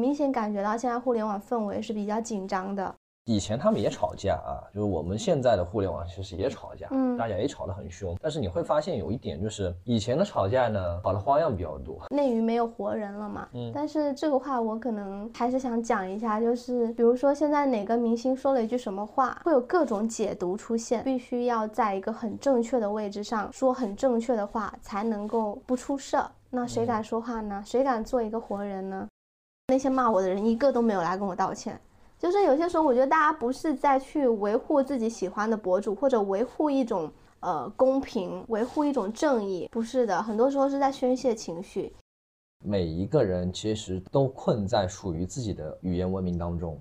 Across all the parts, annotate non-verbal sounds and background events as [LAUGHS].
明显感觉到现在互联网氛围是比较紧张的。以前他们也吵架啊，就是我们现在的互联网其实也吵架，嗯大家也吵得很凶。但是你会发现有一点，就是以前的吵架呢，吵的花样比较多。内娱没有活人了嘛，嗯但是这个话我可能还是想讲一下，就是比如说现在哪个明星说了一句什么话，会有各种解读出现，必须要在一个很正确的位置上说很正确的话，才能够不出事儿。那谁敢说话呢？谁敢做一个活人呢？那些骂我的人一个都没有来跟我道歉。就是有些时候，我觉得大家不是在去维护自己喜欢的博主，或者维护一种呃公平，维护一种正义，不是的，很多时候是在宣泄情绪。每一个人其实都困在属于自己的语言文明当中。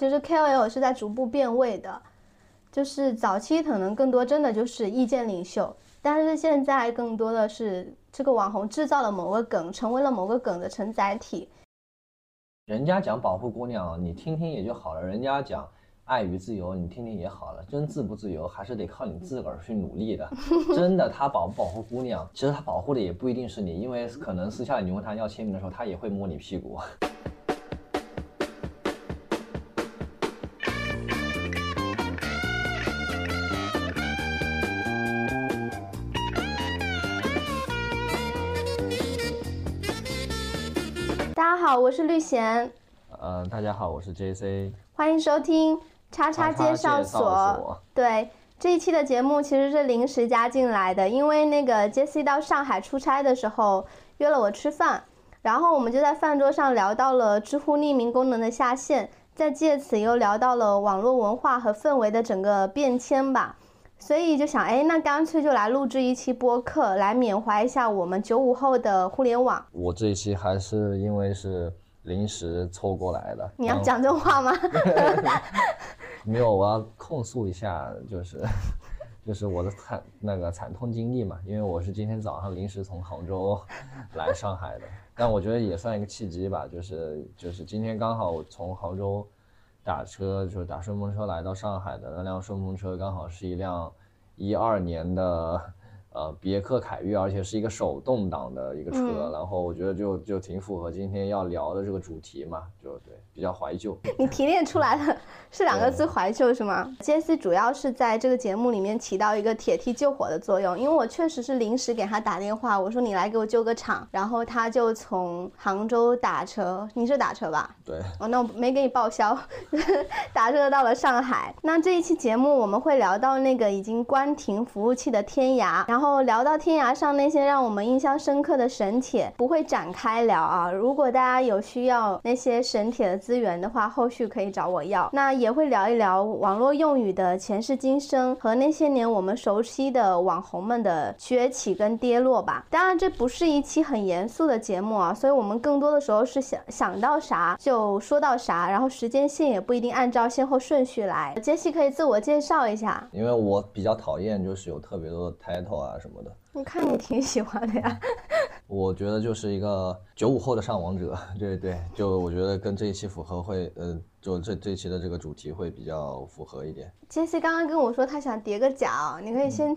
其实 KOL 是在逐步变味的，就是早期可能更多真的就是意见领袖，但是现在更多的是这个网红制造了某个梗，成为了某个梗的承载体。人家讲保护姑娘，你听听也就好了；人家讲爱与自由，你听听也好了。真自不自由，还是得靠你自个儿去努力的。真的，他保不保护姑娘，其实他保护的也不一定是你，因为可能私下你问他要签名的时候，他也会摸你屁股。好，我是绿贤，呃，大家好，我是 JC。欢迎收听叉叉介绍所。所对，这一期的节目其实是临时加进来的，因为那个 Jessie 到上海出差的时候约了我吃饭，然后我们就在饭桌上聊到了知乎匿名功能的下线，再借此又聊到了网络文化和氛围的整个变迁吧。所以就想，哎，那干脆就来录制一期播客，来缅怀一下我们九五后的互联网。我这一期还是因为是临时凑过来的。你要讲这话吗？[LAUGHS] 没有，我要控诉一下，就是 [LAUGHS] 就是我的惨那个惨痛经历嘛，因为我是今天早上临时从杭州来上海的，但我觉得也算一个契机吧，就是就是今天刚好我从杭州打车，就是打顺风车来到上海的那辆顺风车，刚好是一辆一二年的。呃，别克凯越，而且是一个手动挡的一个车，嗯然后我觉得就就挺符合今天要聊的这个主题嘛，就对，比较怀旧。你提炼出来的是两个字“怀旧”是吗？杰西主要是在这个节目里面起到一个铁梯救火的作用，因为我确实是临时给他打电话，我说你来给我救个场，然后他就从杭州打车，你是打车吧？对，哦，那我没给你报销，打车到了上海。那这一期节目我们会聊到那个已经关停服务器的天涯，然后聊到天涯上那些让我们印象深刻的神帖，不会展开聊啊。如果大家有需要那些神帖的资源的话，后续可以找我要。那也会聊一聊网络用语的前世今生和那些年我们熟悉的网红们的崛起跟跌落吧。当然，这不是一期很严肃的节目啊，所以我们更多的时候是想想到啥就说到啥，然后时间线也不一定按照先后顺序来。杰西可以自我介绍一下，因为我比较讨厌就是有特别多的 title 啊什么的，我看你挺喜欢的呀。[LAUGHS] 我觉得就是一个九五后的上王者，对对，就我觉得跟这一期符合会，呃，就这这一期的这个主题会比较符合一点。杰西刚刚跟我说他想叠个甲，你可以先。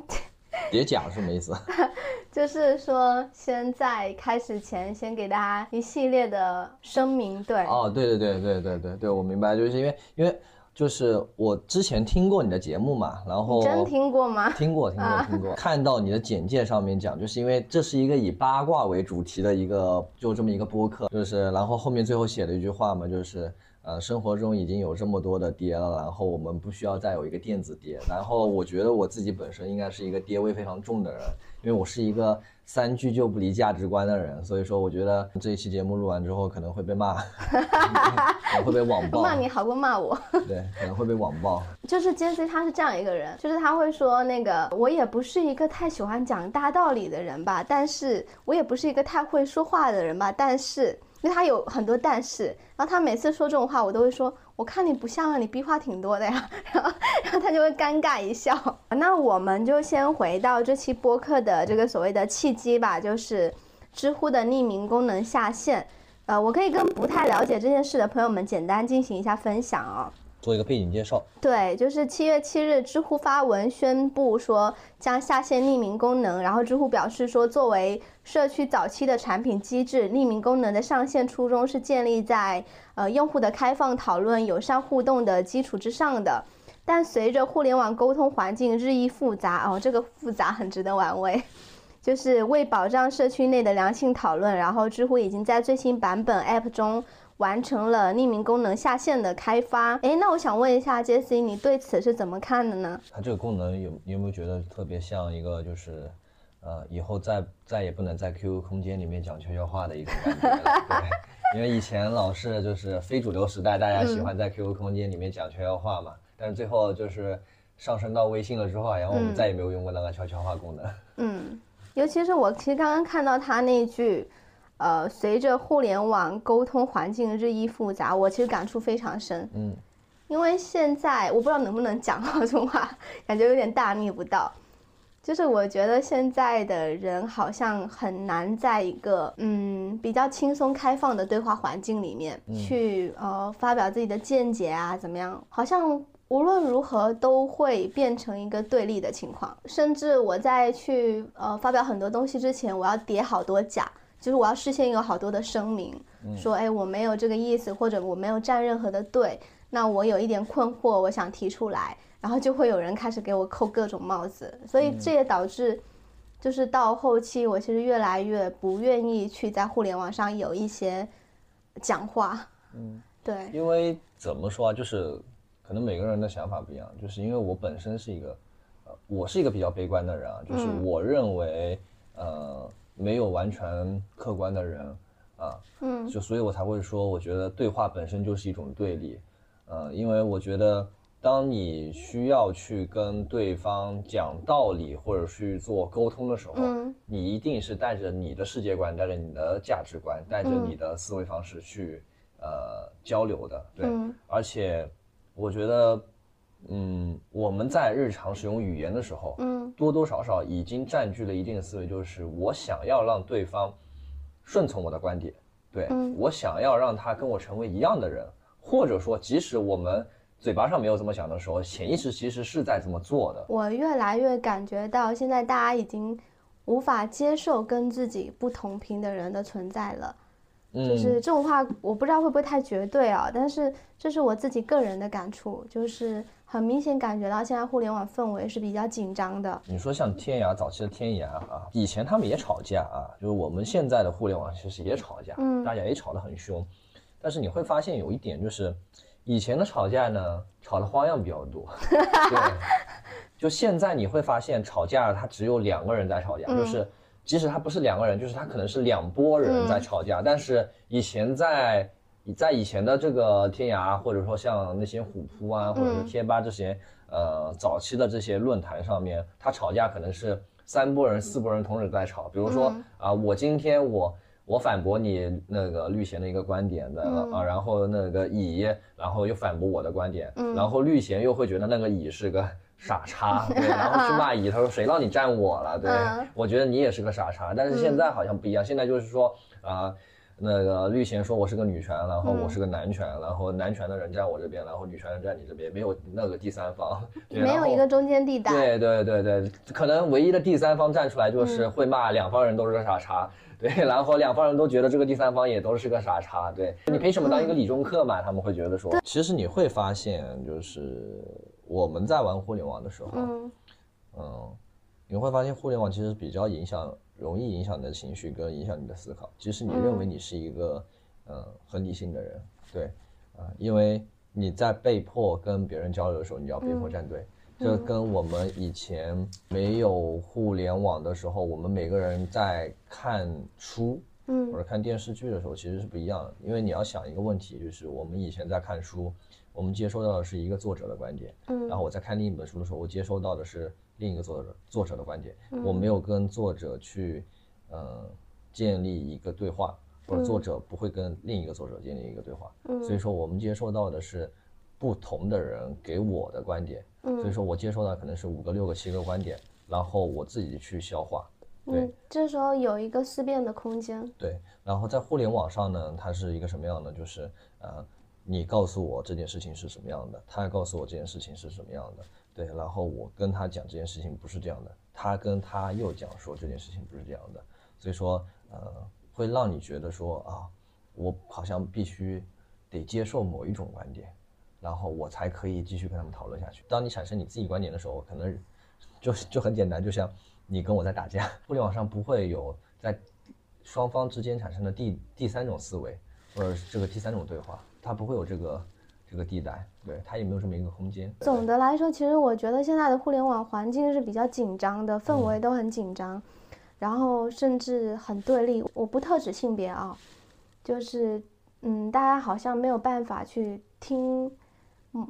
叠甲是什么意思？[LAUGHS] 就是说，先在开始前，先给大家一系列的声明。对，哦，对对对对对对对，我明白，就是因为因为就是我之前听过你的节目嘛，然后真听过吗？听过听过听过，[LAUGHS] 看到你的简介上面讲，就是因为这是一个以八卦为主题的一个就这么一个播客，就是然后后面最后写了一句话嘛，就是呃生活中已经有这么多的爹了，然后我们不需要再有一个电子爹。然后我觉得我自己本身应该是一个爹味非常重的人，因为我是一个三句就不离价值观的人，[LAUGHS] 所以说我觉得这一期节目录完之后可能会被骂，[LAUGHS] 可能会被网暴，骂你好过骂我。[LAUGHS] 对，可能会被网暴。就是 J C，他是这样一个人，就是他会说那个我也不是一个太喜欢讲大道理的人吧，但是我也不是一个太会说话的人吧，但是。因为他有很多但是，然后他每次说这种话，我都会说，我看你不像啊，你逼话挺多的呀，[LAUGHS] 然后然后他就会尴尬一笑。[LAUGHS] 那我们就先回到这期播客的这个所谓的契机吧，就是知乎的匿名功能下线。呃，我可以跟不太了解这件事的朋友们简单进行一下分享啊、做一个背景介绍。对，就是七月七日，知乎发文宣布说将下线匿名功能。然后知乎表示说，作为社区早期的产品机制，匿名功能的上线初衷是建立在呃用户的开放讨论、友善互动的基础之上的。但随着互联网沟通环境日益复杂，哦，这个复杂很值得玩味。就是为保障社区内的良性讨论，然后知乎已经在最新版本 App 中。完成了匿名功能下线的开发，哎，那我想问一下杰西，你对此是怎么看的呢？它这个功能有有没有觉得特别像一个就是，呃，以后再再也不能在 QQ 空间里面讲悄悄话的一种感觉了？对，因为以前老是就是非主流时代，大家喜欢在 QQ 空间里面讲悄悄话嘛，但是最后就是上升到微信了之后，然后我们再也没有用过那个悄悄话功能。嗯，尤其是我其实刚刚看到他那句。呃，随着互联网沟通环境日益复杂，我其实感触非常深。嗯，因为现在我不知道能不能讲这种话，感觉有点大逆不道。就是我觉得现在的人好像很难在一个嗯比较轻松开放的对话环境里面去呃发表自己的见解啊，怎么样？好像无论如何都会变成一个对立的情况。甚至我在去呃发表很多东西之前，我要叠好多假。就是我要事先有好多的声明，说哎我没有这个意思，或者我没有站任何的队，那我有一点困惑，我想提出来，然后就会有人开始给我扣各种帽子，所以这也导致，就是到后期我其实越来越不愿意去在互联网上有一些讲话。嗯，对，因为怎么说啊，就是可能每个人的想法不一样，就是因为我本身是一个，呃，我是一个比较悲观的人啊，就是我认为，呃。没有完全客观的人，啊，嗯，就所以我才会说，我觉得对话本身就是一种对立，呃，因为我觉得当你需要去跟对方讲道理或者去做沟通的时候，嗯，你一定是带着你的世界观，带着你的价值观，带着你的思维方式去呃交流的，对，而且我觉得。嗯，我们在日常使用语言的时候，嗯，多多少少已经占据了一定的思维，就是我想要让对方顺从我的观点，对我想要让他跟我成为一样的人，或者说，即使我们嘴巴上没有这么想的时候，潜意识其实是在这么做的。我越来越感觉到，现在大家已经无法接受跟自己不同频的人的存在了。嗯就是这种话，我不知道会不会太绝对啊，但是这是我自己个人的感触，就是很明显感觉到现在互联网氛围是比较紧张的。你说像天涯早期的天涯啊，以前他们也吵架啊，就是我们现在的互联网其实也吵架，嗯，大家也吵得很凶，但是你会发现有一点就是，以前的吵架呢，吵的花样比较多，对，就现在你会发现吵架它只有两个人在吵架，就是。即使他不是两个人，就是他可能是两拨人在吵架。但是以前在在以前的这个天涯，或者说像那些虎扑啊，或者是贴吧这些呃早期的这些论坛上面，他吵架可能是三拨人、四拨人同时在吵。比如说啊，我今天我我反驳你那个绿贤的一个观点的啊，然后那个乙然后又反驳我的观点，然后绿贤又会觉得那个乙是个。傻叉，对，然后去骂乙，他说谁让你站我了？对，我觉得你也是个傻叉。但是现在好像不一样，现在就是说啊，那个绿贤说我是个女权，然后我是个男权，然后男权的人站我这边，然后女权人站你这边，没有那个第三方，没有一个中间地带。对对对对，可能唯一的第三方站出来就是会骂两方人都是个傻叉，对，然后两方人都觉得这个第三方也都是个傻叉，对你凭什么当一个理中客嘛？他们会觉得说，其实你会发现就是。我们在玩互联网的时候，嗯，你会发现互联网其实比较影响，容易影响你的情绪跟影响你的思考。即使你认为你是一个，嗯，很理性的人，对，啊，因为你在被迫跟别人交流的时候，你要被迫站队。这跟我们以前没有互联网的时候，我们每个人在看书，嗯，或者看电视剧的时候，其实是不一样的。因为你要想一个问题，就是我们以前在看书。我们接收到的是一个作者的观点，嗯，然后我在看另一本书的时候，我接收到的是另一个作者作者的观点，我没有跟作者去，呃，建立一个对话，或者作者不会跟另一个作者建立一个对话，嗯，所以说我们接收到的是不同的人给我的观点，嗯，所以说我接收到可能是五个、六个、七个观点，然后我自己去消化，对，这时候有一个思辨的空间，对，然后在互联网上呢，它是一个什么样的？就是呃。你告诉我这件事情是什么样的，他告诉我这件事情是什么样的，对，然后我跟他讲这件事情不是这样的，他跟他又讲说这件事情不是这样的，所以说呃会让你觉得说啊，我好像必须得接受某一种观点，然后我才可以继续跟他们讨论下去。当你产生你自己观点的时候，可能就就很简单，就像你跟我在打架，互联网上不会有在双方之间产生的第第三种思维，或者是这个第三种对话。它不会有这个这个地带，对，它也没有这么一个空间。总的来说，其实我觉得现在的互联网环境是比较紧张的，氛围都很紧张，然后甚至很对立。我不特指性别啊，就是嗯，大家好像没有办法去听，嗯，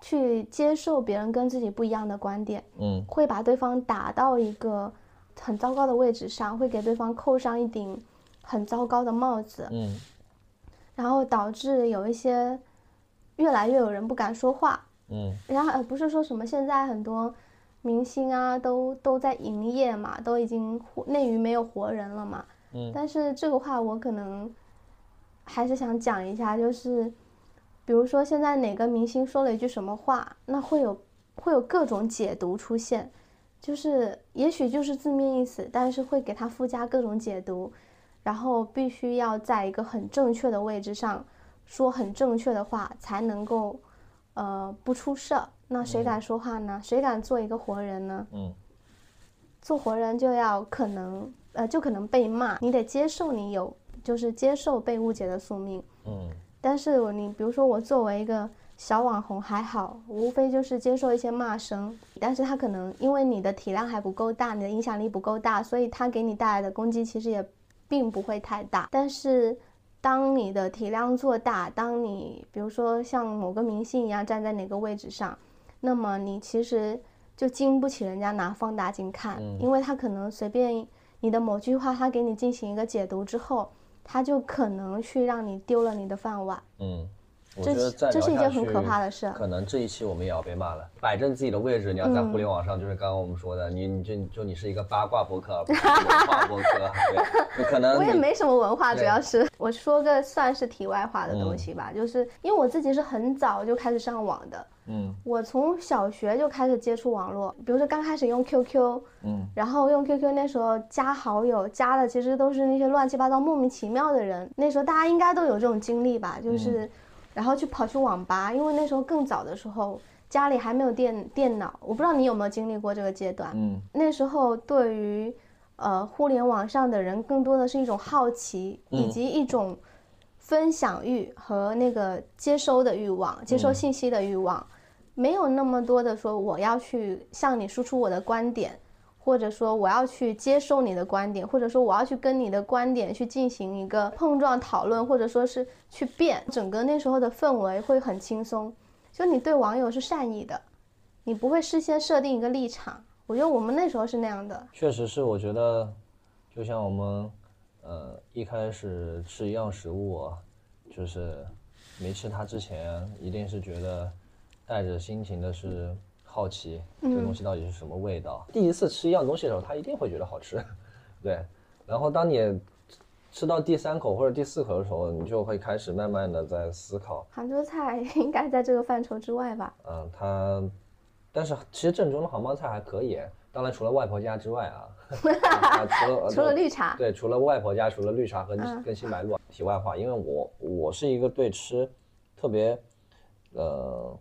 去接受别人跟自己不一样的观点，嗯，会把对方打到一个很糟糕的位置上，会给对方扣上一顶很糟糕的帽子，嗯。然后导致有一些越来越有人不敢说话，嗯，然后呃不是说什么现在很多明星啊都都在营业嘛，都已经内娱没有活人了嘛，嗯，但是这个话我可能还是想讲一下，就是比如说现在哪个明星说了一句什么话，那会有会有各种解读出现，就是也许就是字面意思，但是会给他附加各种解读。然后必须要在一个很正确的位置上，说很正确的话，才能够，呃，不出事儿。那谁敢说话呢？谁敢做一个活人呢？嗯，做活人就要可能，呃，就可能被骂。你得接受你有，就是接受被误解的宿命。嗯，但是你比如说我作为一个小网红还好，无非就是接受一些骂声。但是他可能因为你的体量还不够大，你的影响力不够大，所以他给你带来的攻击其实也。并不会太大，但是当你的体量做大，当你比如说像某个明星一样站在哪个位置上，那么你其实就经不起人家拿放大镜看，因为他可能随便你的某句话，他给你进行一个解读之后，他就可能去让你丢了你的饭碗。嗯。这这是一件很可怕的事。可能这一期我们也要被骂了。摆正自己的位置，你要在互联网上，就是刚刚我们说的，你你就就你是一个八卦博客，文 [LAUGHS] 化博客，对，可能我也没什么文化，主要是我说个算是题外话的东西吧，就是因为我自己是很早就开始上网的，嗯，我从小学就开始接触网络，比如说刚开始用 QQ，嗯，然后用 QQ 那时候加好友，加的其实都是那些乱七八糟、莫名其妙的人，那时候大家应该都有这种经历吧，就是。然后去跑去网吧，因为那时候更早的时候，家里还没有电电脑，我不知道你有没有经历过这个阶段。嗯，那时候对于，呃，互联网上的人更多的是一种好奇，以及一种分享欲和那个接收的欲望，接收信息的欲望，没有那么多的说我要去向你输出我的观点。或者说我要去接受你的观点，或者说我要去跟你的观点去进行一个碰撞讨论，或者说是去辩，整个那时候的氛围会很轻松。就你对网友是善意的，你不会事先设定一个立场。我觉得我们那时候是那样的。确实是，我觉得就像我们，呃，一开始吃一样食物，就是没吃它之前，一定是觉得带着心情的是。好奇这个东西到底是什么味道？第一次吃一样东西的时候，他一定会觉得好吃，[LAUGHS] 对。然后当你吃到第三口或者第四口的时候，你就会开始慢慢的在思考。杭州菜 [LAUGHS] 应该在这个范畴之外吧？嗯，它，但是其实正宗的杭帮菜还可以。当然除了外婆家之外啊，[LAUGHS] 除了除了绿茶，对，除了外婆家，除了绿茶和跟新白露。题外话，因为我我是一个对吃特别，呃。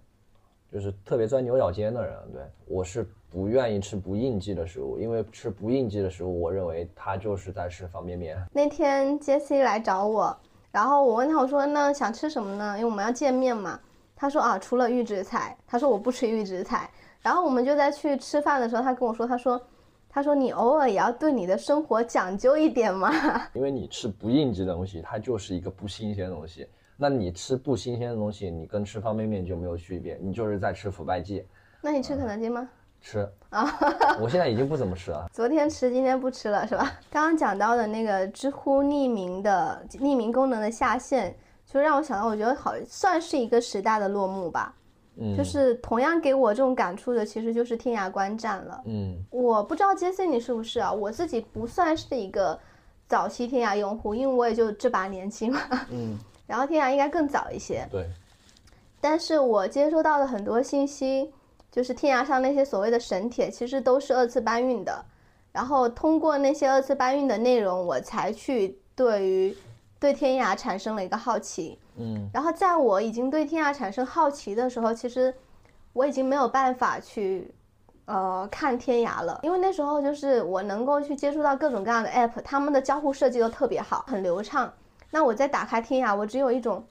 就是特别钻牛角尖的人，对我是不愿意吃不应季的食物，因为吃不应季的食物，我认为他就是在吃方便面。那天杰西来找我，然后我问他，我说那想吃什么呢？因为我们要见面嘛。他说啊，除了预制菜，他说我不吃预制菜。然后我们就在去吃饭的时候，他跟我说，他说，他说你偶尔也要对你的生活讲究一点嘛。因为你吃不应季的东西，它就是一个不新鲜的东西。那你吃不新鲜的东西，你跟吃方便面就没有区别，你就是在吃腐败剂。那你吃肯德基吗？吃啊，我现在已经不怎么吃了。昨天吃，今天不吃了，是吧？刚刚讲到的那个知乎匿名的匿名功能的下线，就让我想到，我觉得好算是一个时代的落幕吧。嗯，就是同样给我这种感触的，其实就是天涯观战了。嗯，我不知道杰森你是不是啊？我自己不算是一个早期天涯用户，因为我也就这把年纪嘛。嗯。[LAUGHS] 然后天涯应该更早一些，对。但是我接收到的很多信息，就是天涯上那些所谓的神帖，其实都是二次搬运的。然后通过那些二次搬运的内容，我才去对于对天涯产生了一个好奇。嗯然后在我已经对天涯产生好奇的时候，其实我已经没有办法去呃看天涯了，因为那时候就是我能够去接触到各种各样的 app，他们的交互设计都特别好，很流畅。那我再打开天涯，我只有一种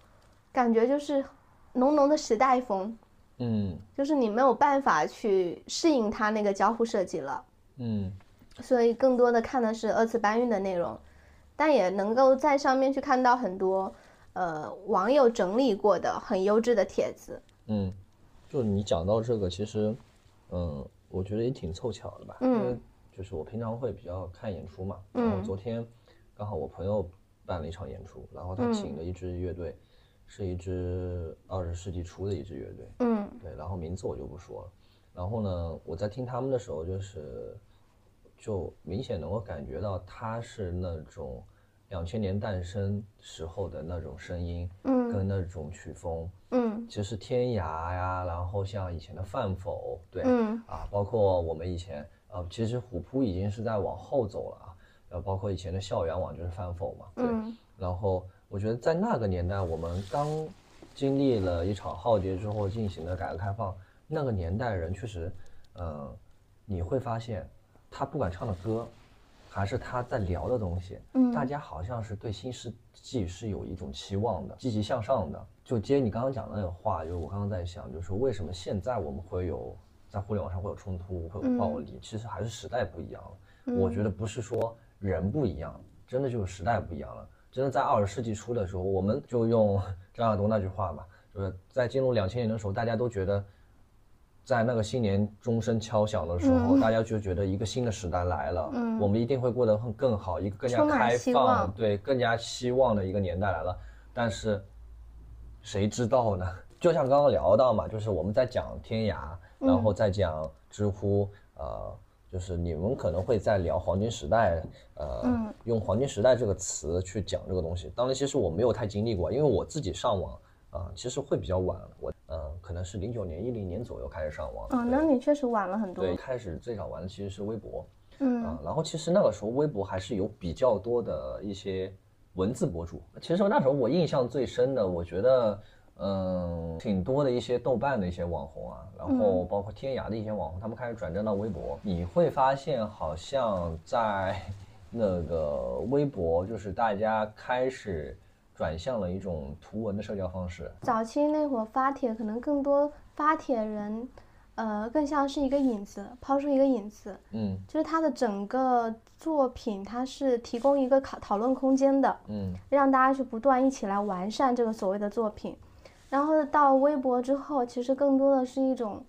感觉，就是浓浓的时代风，嗯就是你没有办法去适应它那个交互设计了。嗯所以更多的看的是二次搬运的内容，但也能够在上面去看到很多呃网友整理过的很优质的帖子。嗯，就你讲到这个，其实，嗯，我觉得也挺凑巧的吧。嗯因为就是我平常会比较看演出嘛，然后嗯昨天刚好我朋友办了一场演出，然后他嗯请了一支乐队，是一支二十世纪初的一支乐队，嗯对，然后名字我就不说了。然后呢，我在听他们的时候，就是就明显能够感觉到他是那种两千年诞生时候的那种声音，嗯跟那种曲风。嗯其实天涯呀，然后像以前的范否，对，嗯啊，包括我们以前，呃，其实虎扑已经是在往后走了啊，呃，包括以前的校园网就是饭否嘛，对，嗯。然后我觉得在那个年代，我们刚经历了一场浩劫之后进行的改革开放，那个年代人确实，呃，你会发现，他不管唱的歌，还是他在聊的东西，嗯。大家好像是对新世纪是有一种期望的，积极向上的。就接你刚刚讲的那个话，就是我刚刚在想，就是说为什么现在我们会有在互联网上会有冲突，会有暴力，其实还是时代不一样了。我觉得不是说人不一样，真的就是时代不一样了。真的在二十世纪初的时候，我们就用 [LAUGHS] 张亚东那句话嘛，就是在进入两千年的时候，大家都觉得，在那个新年钟声敲响的时候，大家就觉得一个新的时代来了，嗯我们一定会过得很更好，一个更加开放，对，更加希望的一个年代来了。但是谁知道呢？就像刚刚聊到嘛，就是我们在讲天涯，然嗯后再讲知乎，呃，就是你们可能会在聊黄金时代，呃，嗯用黄金时代这个词去讲这个东西。当然，其实我没有太经历过，因为我自己上网啊、其实会比较晚，我呃可能是零九年、一零年左右开始上网。嗯，那你确实晚了很多。对，开始最早玩的其实是微博，嗯啊，然后其实那个时候微博还是有比较多的一些文字博主。其实那时候我印象最深的，我觉得，嗯，挺多的一些豆瓣的一些网红啊，然后包括天涯的一些网红，他们开始转战到微博。你会发现，好像在 [LAUGHS] 那个微博，就是大家开始转向了一种图文的社交方式。早期那会儿发帖，可能更多发帖人，呃，更像是一个引子，抛出一个引子，嗯就是他的整个作品，它是提供一个讨讨论空间的。嗯让大家去不断一起来完善这个所谓的作品。然后到微博之后，其实更多的是一种，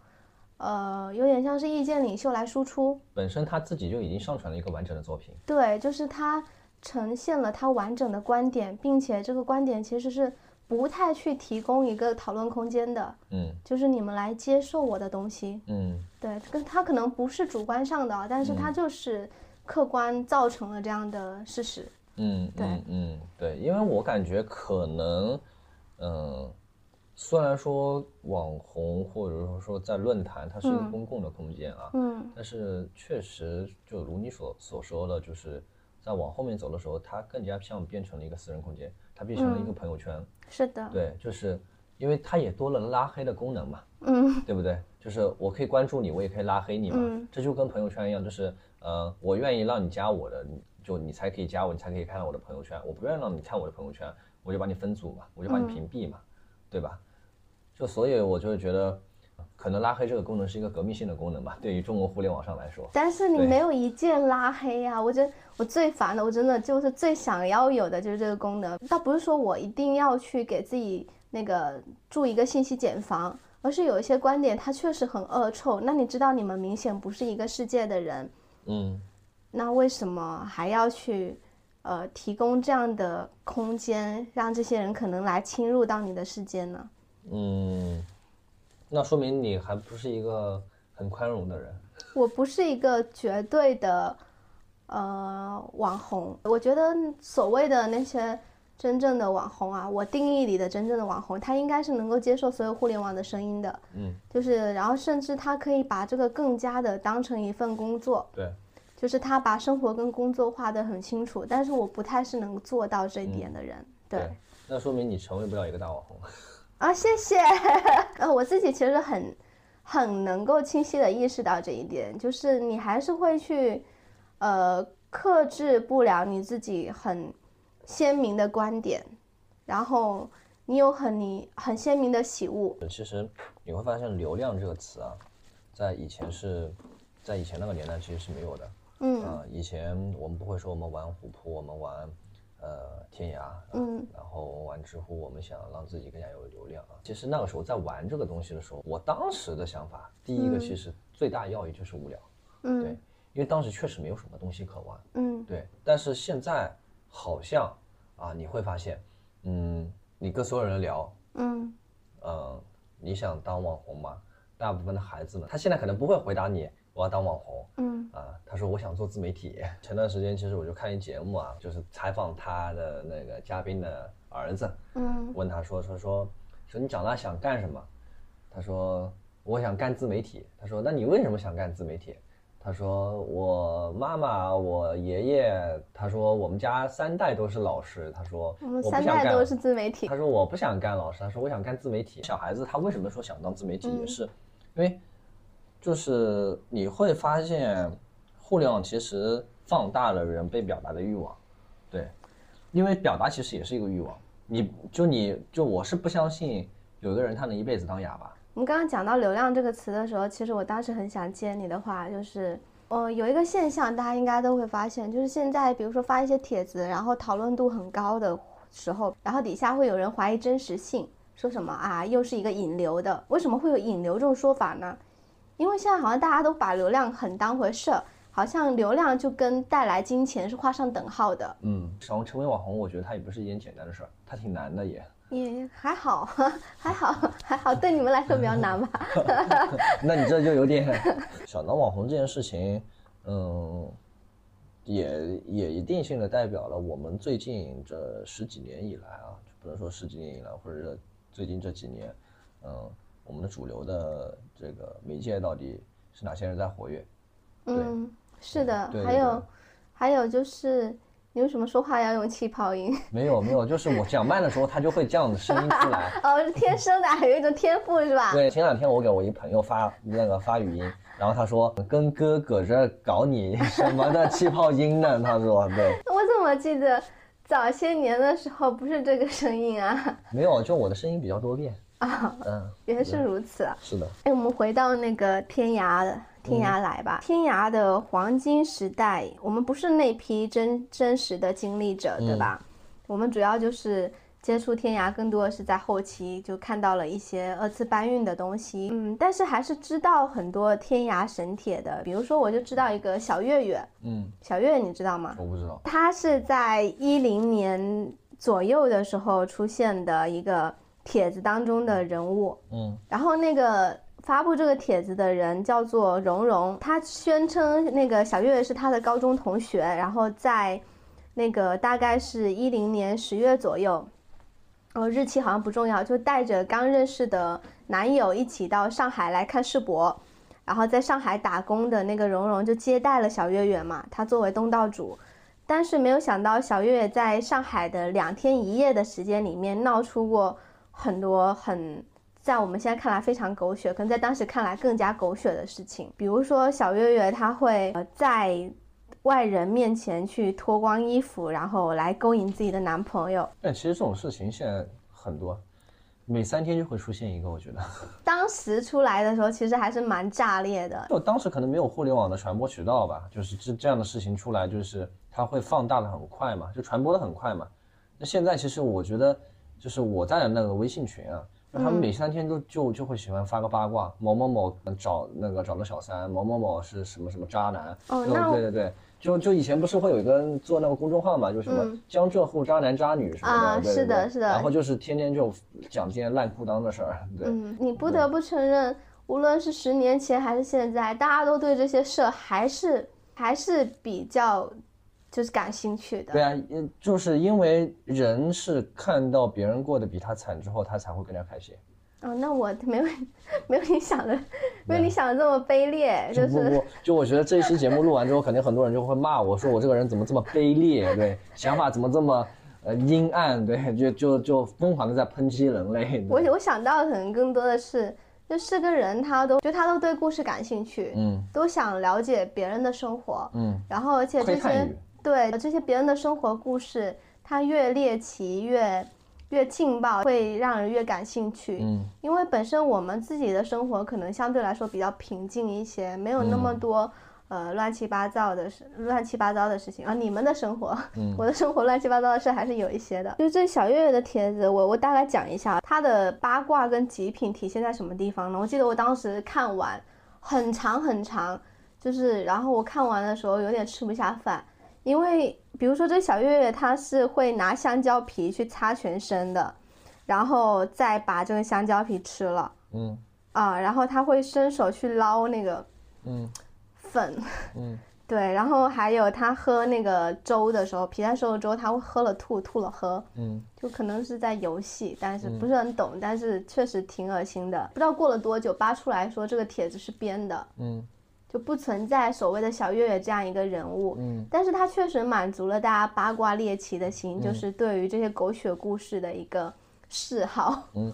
呃，有点像是意见领袖来输出。本身他自己就已经上传了一个完整的作品。对，就是他呈现了他完整的观点，并且这个观点其实是不太去提供一个讨论空间的，嗯就是你们来接受我的东西。嗯对，跟他可能不是主观上的，但是他就是客观造成了这样的事实。嗯，对嗯嗯，对，因为我感觉可能，嗯，虽然说网红或者说在论坛它是一个嗯公共的空间啊，嗯但是确实就如你所所说的，就是在往后面走的时候，它更加像变成了一个私人空间，它变成了一个朋友圈。是的。对，就是因为它也多了拉黑的功能嘛，嗯 [LAUGHS] 对不对？就是我可以关注你，我也可以拉黑你嘛，嗯这就跟朋友圈一样，就是呃，我愿意让你加我的，就你才可以加我，你才可以看到我的朋友圈。我不愿意让你看我的朋友圈，我就把你分组嘛，我就把你屏蔽嘛，对吧？就所以我就觉得，可能拉黑这个功能是一个革命性的功能吧，对于中国互联网上来说。但是你没有一键拉黑呀、我觉得我最烦的，我真的就是最想要有的就是这个功能。倒不是说我一定要去给自己那个住一个信息茧房，而是有一些观点它确实很恶臭。那你知道你们明显不是一个世界的人，嗯那为什么还要去呃提供这样的空间，让这些人可能来侵入到你的世界呢？嗯，那说明你还不是一个很宽容的人。我不是一个绝对的呃网红，我觉得所谓的那些真正的网红啊，我定义里的真正的网红，他应该是能够接受所有互联网的声音的，嗯，就是然后甚至他可以把这个更加的当成一份工作，对，就是他把生活跟工作划得很清楚，但是我不太是能做到这一点的人，对。对，那说明你成为不了一个大网红。啊，谢谢。[LAUGHS] 呃，我自己其实很很能够清晰的意识到这一点，就是你还是会去，呃，克制不了你自己很鲜明的观点，然后你有很你很鲜明的喜恶。其实你会发现“流量”这个词啊，在以前是在以前那个年代其实是没有的。嗯啊，以前我们不会说我们玩虎扑，我们玩呃天涯，嗯，然后玩知乎，我们想让自己更加有流量啊。其实那个时候在玩这个东西的时候，我当时的想法，第一个其实最大要义就是无聊，嗯对，嗯因为当时确实没有什么东西可玩，嗯对。但是现在好像啊，你会发现，嗯，你跟所有人聊，嗯嗯，你想当网红吗？大部分的孩子们，他现在可能不会回答你我要当网红，嗯啊，他说我想做自媒体。前段时间其实我就看一节目啊，就是采访他的那个嘉宾的儿子，嗯问他说说说说你长大想干什么？他说我想干自媒体。他说那你为什么想干自媒体？他说我妈妈我爷爷，他说我们家三代都是老师。他说我们三代都是自媒体。他说我不想干老师，他说我想干自媒体。小孩子他为什么说想当自媒体，也是因为就是你会发现，互联网其实放大了人被表达的欲望，对，因为表达其实也是一个欲望。你就你就我是不相信有一个人他能一辈子当哑巴。我们刚刚讲到“流量”这个词的时候，其实我当时很想接你的话，就是，呃，有一个现象，大家应该都会发现，就是现在，比如说发一些帖子，然后讨论度很高的时候，然后底下会有人怀疑真实性，说什么啊，又是一个引流的，为什么会有引流这种说法呢？因为现在好像大家都把流量很当回事儿，好像流量就跟带来金钱是画上等号的，嗯，想成为网红，我觉得它也不是一件简单的事儿，它挺难的也。也还好，[LAUGHS] 还好，还好，对你们来说比较难吧？[LAUGHS] [LAUGHS] 那你这就有点想当网红这件事情，嗯，也也一定性的代表了我们最近这十几年以来啊，就不能说十几年以来，或者是最近这几年，嗯，我们的主流的这个媒介到底是哪些人在活跃？嗯，是的，还有还有就是，你为什么说话要用气泡音？[LAUGHS] 没有没有，就是我讲慢的时候，它就会这样的声音出来。哦，是天生的，有一种天赋是吧？对，前两天我给我一朋友发那个发语音，然后他说跟哥搁这搞你什么的气泡音呢？[LAUGHS] 他说对。我怎么记得早些年的时候不是这个声音啊？没有，就我的声音比较多变。啊，嗯，[LAUGHS] 原来是如此啊！是的，哎，我们回到那个天涯的天涯来吧。天涯的黄金时代，我们不是那批真真实的经历者，对吧？我们主要就是接触天涯，更多的是在后期就看到了一些二次搬运的东西。嗯，但是还是知道很多天涯神帖的，比如说我就知道一个小月月，嗯，小月月你知道吗？我不知道。他是在一零年左右的时候出现的一个帖子当中的人物。嗯然后那个发布这个帖子的人叫做蓉蓉，她宣称那个小月月是她的高中同学，然后在那个大概是一零年十月左右，哦，日期好像不重要，就带着刚认识的男友一起到上海来看世博，然后在上海打工的那个蓉蓉就接待了小月月嘛，她作为东道主。但是没有想到，小月月在上海的两天一夜的时间里面闹出过很多很在我们现在看来非常狗血，可能在当时看来更加狗血的事情。比如说，小月月她会呃在外人面前去脱光衣服，然后来勾引自己的男朋友。但其实这种事情现在很多，每三天就会出现一个，我觉得。[LAUGHS] 当时出来的时候，其实还是蛮炸裂的。就当时可能没有互联网的传播渠道吧，就是这这样的事情出来，就是它会放大的很快嘛，就传播的很快嘛。那现在其实我觉得，就是我在的那个微信群啊，他们每三天都就就会喜欢发个八卦，某某某找那个找了小三，某某某是什么什么渣男。哦那对对对，就就以前不是会有一个人做那个公众号嘛，就什么江浙沪渣男渣女什么的，对是的是的然后就是天天就讲这些烂裤裆的事儿，对。嗯，你不得不承认，无论是十年前还是现在，大家都对这些事儿还是还是比较就是感兴趣的。对啊，嗯就是因为人是看到别人过得比他惨之后，他才会更加开心。哦，那我没有 [LAUGHS] 没有你想的，没有你想的这么卑劣，就不是不，就我觉得这一期节目录完之后，肯定很多人就会骂我说我这个人怎么这么卑劣，对，想法怎么这么呃阴暗，对，就就就疯狂的在抨击人类。我我想到的可能更多的是，就是个人他都就他都对故事感兴趣，嗯都想了解别人的生活，嗯，然后而且这些对这些别人的生活故事，它越猎奇越越劲爆，会让人越感兴趣。嗯因为本身我们自己的生活可能相对来说比较平静一些，没有那么嗯多、呃乱七八糟的事、乱七八糟的事情。啊，你们的生活，嗯 [LAUGHS] 我的生活乱七八糟的事还是有一些的。就是这小月月的帖子，我我大概讲一下她的八卦跟极品体现在什么地方呢？我记得我当时看完很长很长，就是然后我看完的时候有点吃不下饭，因为比如说这小月月她是会拿香蕉皮去擦全身的，然后再把这个香蕉皮吃了嗯。啊，然后她会伸手去捞那个嗯。粉，嗯。[LAUGHS] 对，然后还有她喝那个粥的时候，皮蛋瘦肉粥，她会喝了吐，吐了喝，嗯。就可能是在游戏，但是不是很懂，但是确实挺恶心的。不知道过了多久，扒出来说这个帖子是编的，嗯就不存在所谓的小月月这样一个人物。嗯但是他确实满足了大家八卦猎奇的心，就是对于这些狗血故事的一个嗜好。嗯。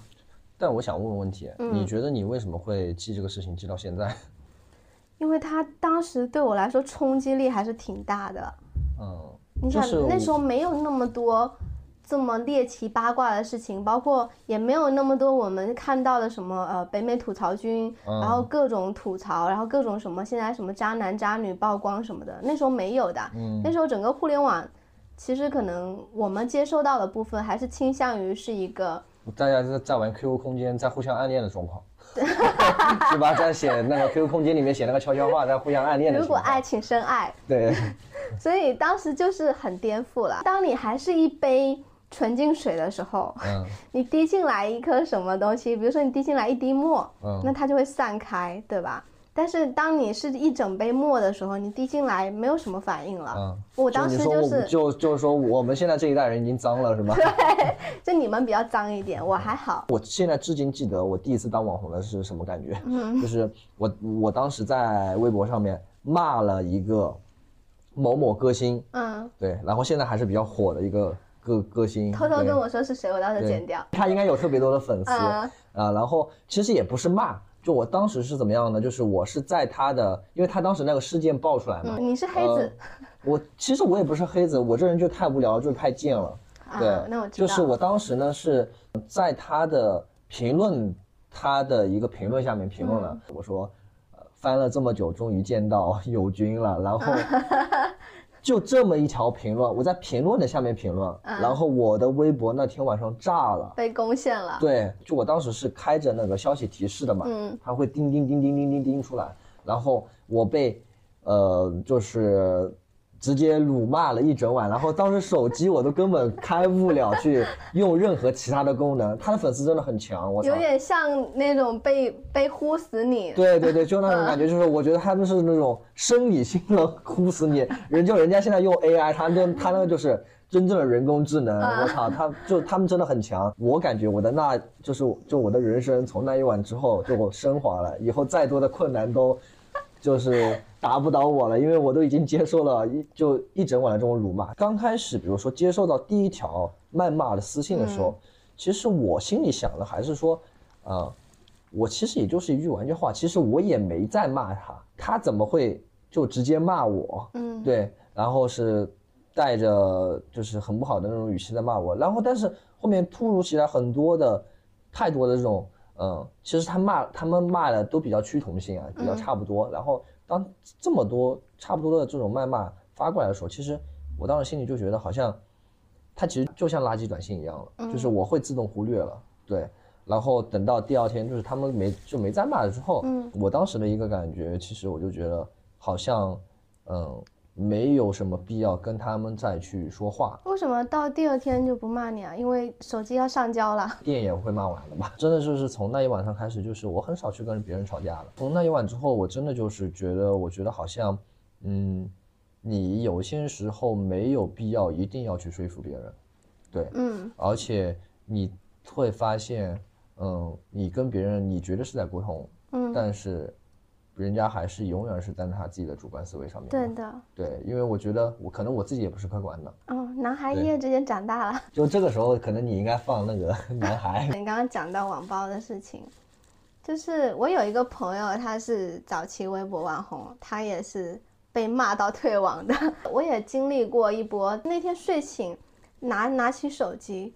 但我想问个问题，嗯你觉得你为什么会记这个事情记到现在？[LAUGHS] 因为他当时对我来说冲击力还是挺大的。嗯，你想、就是那时候没有那么多这么猎奇八卦的事情，包括也没有那么多我们看到的什么呃北美吐槽君，嗯然后各种吐槽，然后各种什么现在什么渣男渣女曝光什么的，那时候没有的。嗯那时候整个互联网其实可能我们接收到的部分还是倾向于是一个大家在在玩 QQ 空间，在互相暗恋的状况，[LAUGHS] 是吧？在写那个 QQ 空间里面写那个悄悄话，在互相暗恋的。如果爱，请深爱。对，所以当时就是很颠覆了。当你还是一杯纯净水的时候，嗯 [LAUGHS] 你滴进来一颗什么东西，比如说你滴进来一滴墨，嗯那它就会散开，对吧？但是当你是一整杯墨的时候，你滴进来没有什么反应了。嗯。我当时就是，就就是说我们现在这一代人已经脏了，是吗？对？[LAUGHS] 就你们比较脏一点，我还好。我现在至今记得我第一次当网红的是什么感觉，嗯 [LAUGHS] 就是我我当时在微博上面骂了一个某某歌星，嗯，对，然后现在还是比较火的一个歌歌星，偷偷跟我说是谁，我到时候剪掉。他应该有特别多的粉丝啊、嗯然后其实也不是骂，就我当时是怎么样呢？就是我是在他的，因为他当时那个事件爆出来嘛，嗯，你是黑子，我其实我也不是黑子，我这人就太无聊，就是太贱了。对，啊，那我知道。就是我当时呢是在他的评论，他的一个评论下面评论了，嗯我说，呃，翻了这么久，终于见到友军了，然后 [LAUGHS] 就这么一条评论，我在评论的下面评论，嗯然后我的微博那天晚上炸了。被攻陷了。对，就我当时是开着那个消息提示的嘛，嗯它会叮叮叮叮叮叮叮出来，然后我被呃就是直接辱骂了一整晚，然后当时手机我都根本开不了去用任何其他的功能，他的粉丝真的很强，我有。点像那种被被呼死你。对对对，就那种感觉，就是我觉得他们是那种生理性的呼死你，人就人家现在用 AI，他就他那个就是真正的人工智能，我操，他就他们真的很强。我感觉我的那就是就我的人生从那一晚之后就升华了，以后再多的困难都就是打不倒我了，因为我都已经接受了一就一整晚的这种辱骂。刚开始比如说接受到第一条谩骂的私信的时候，其实我心里想的还是说，呃。我其实也就是一句玩笑话，其实我也没在骂他，他怎么会就直接骂我？嗯，对，然后是带着就是很不好的那种语气在骂我，然后但是后面突如其来很多的太多的这种，嗯，其实他骂他们骂的都比较趋同性啊，比较差不多。然后当这么多差不多的这种谩骂发过来的时候，其实我当时心里就觉得好像他其实就像垃圾短信一样了，就是我会自动忽略了，对。然后等到第二天，就是他们没就没再骂了之后，嗯我当时的一个感觉，其实我就觉得好像，嗯，没有什么必要跟他们再去说话。为什么到第二天就不骂你啊？因为手机要上交了。[LAUGHS] 电也会骂完了吧？真的就是从那一晚上开始，就是我很少去跟别人吵架了。从那一晚之后，我真的就是觉得，我觉得好像，嗯，你有些时候没有必要一定要去说服别人，对，嗯而且你会发现，嗯，你跟别人你觉得是在沟通，嗯，但是人家还是永远是在他自己的主观思维上面。对，的，对，因为我觉得我可能我自己也不是客观的，嗯，男孩一夜之间长大了。就这个时候可能你应该放那个 [LAUGHS] 男孩，你刚刚讲到网暴的事情，就是我有一个朋友，他是早期微博网红，他也是被骂到退网的。[LAUGHS] 我也经历过一波，那天睡醒拿拿起手机，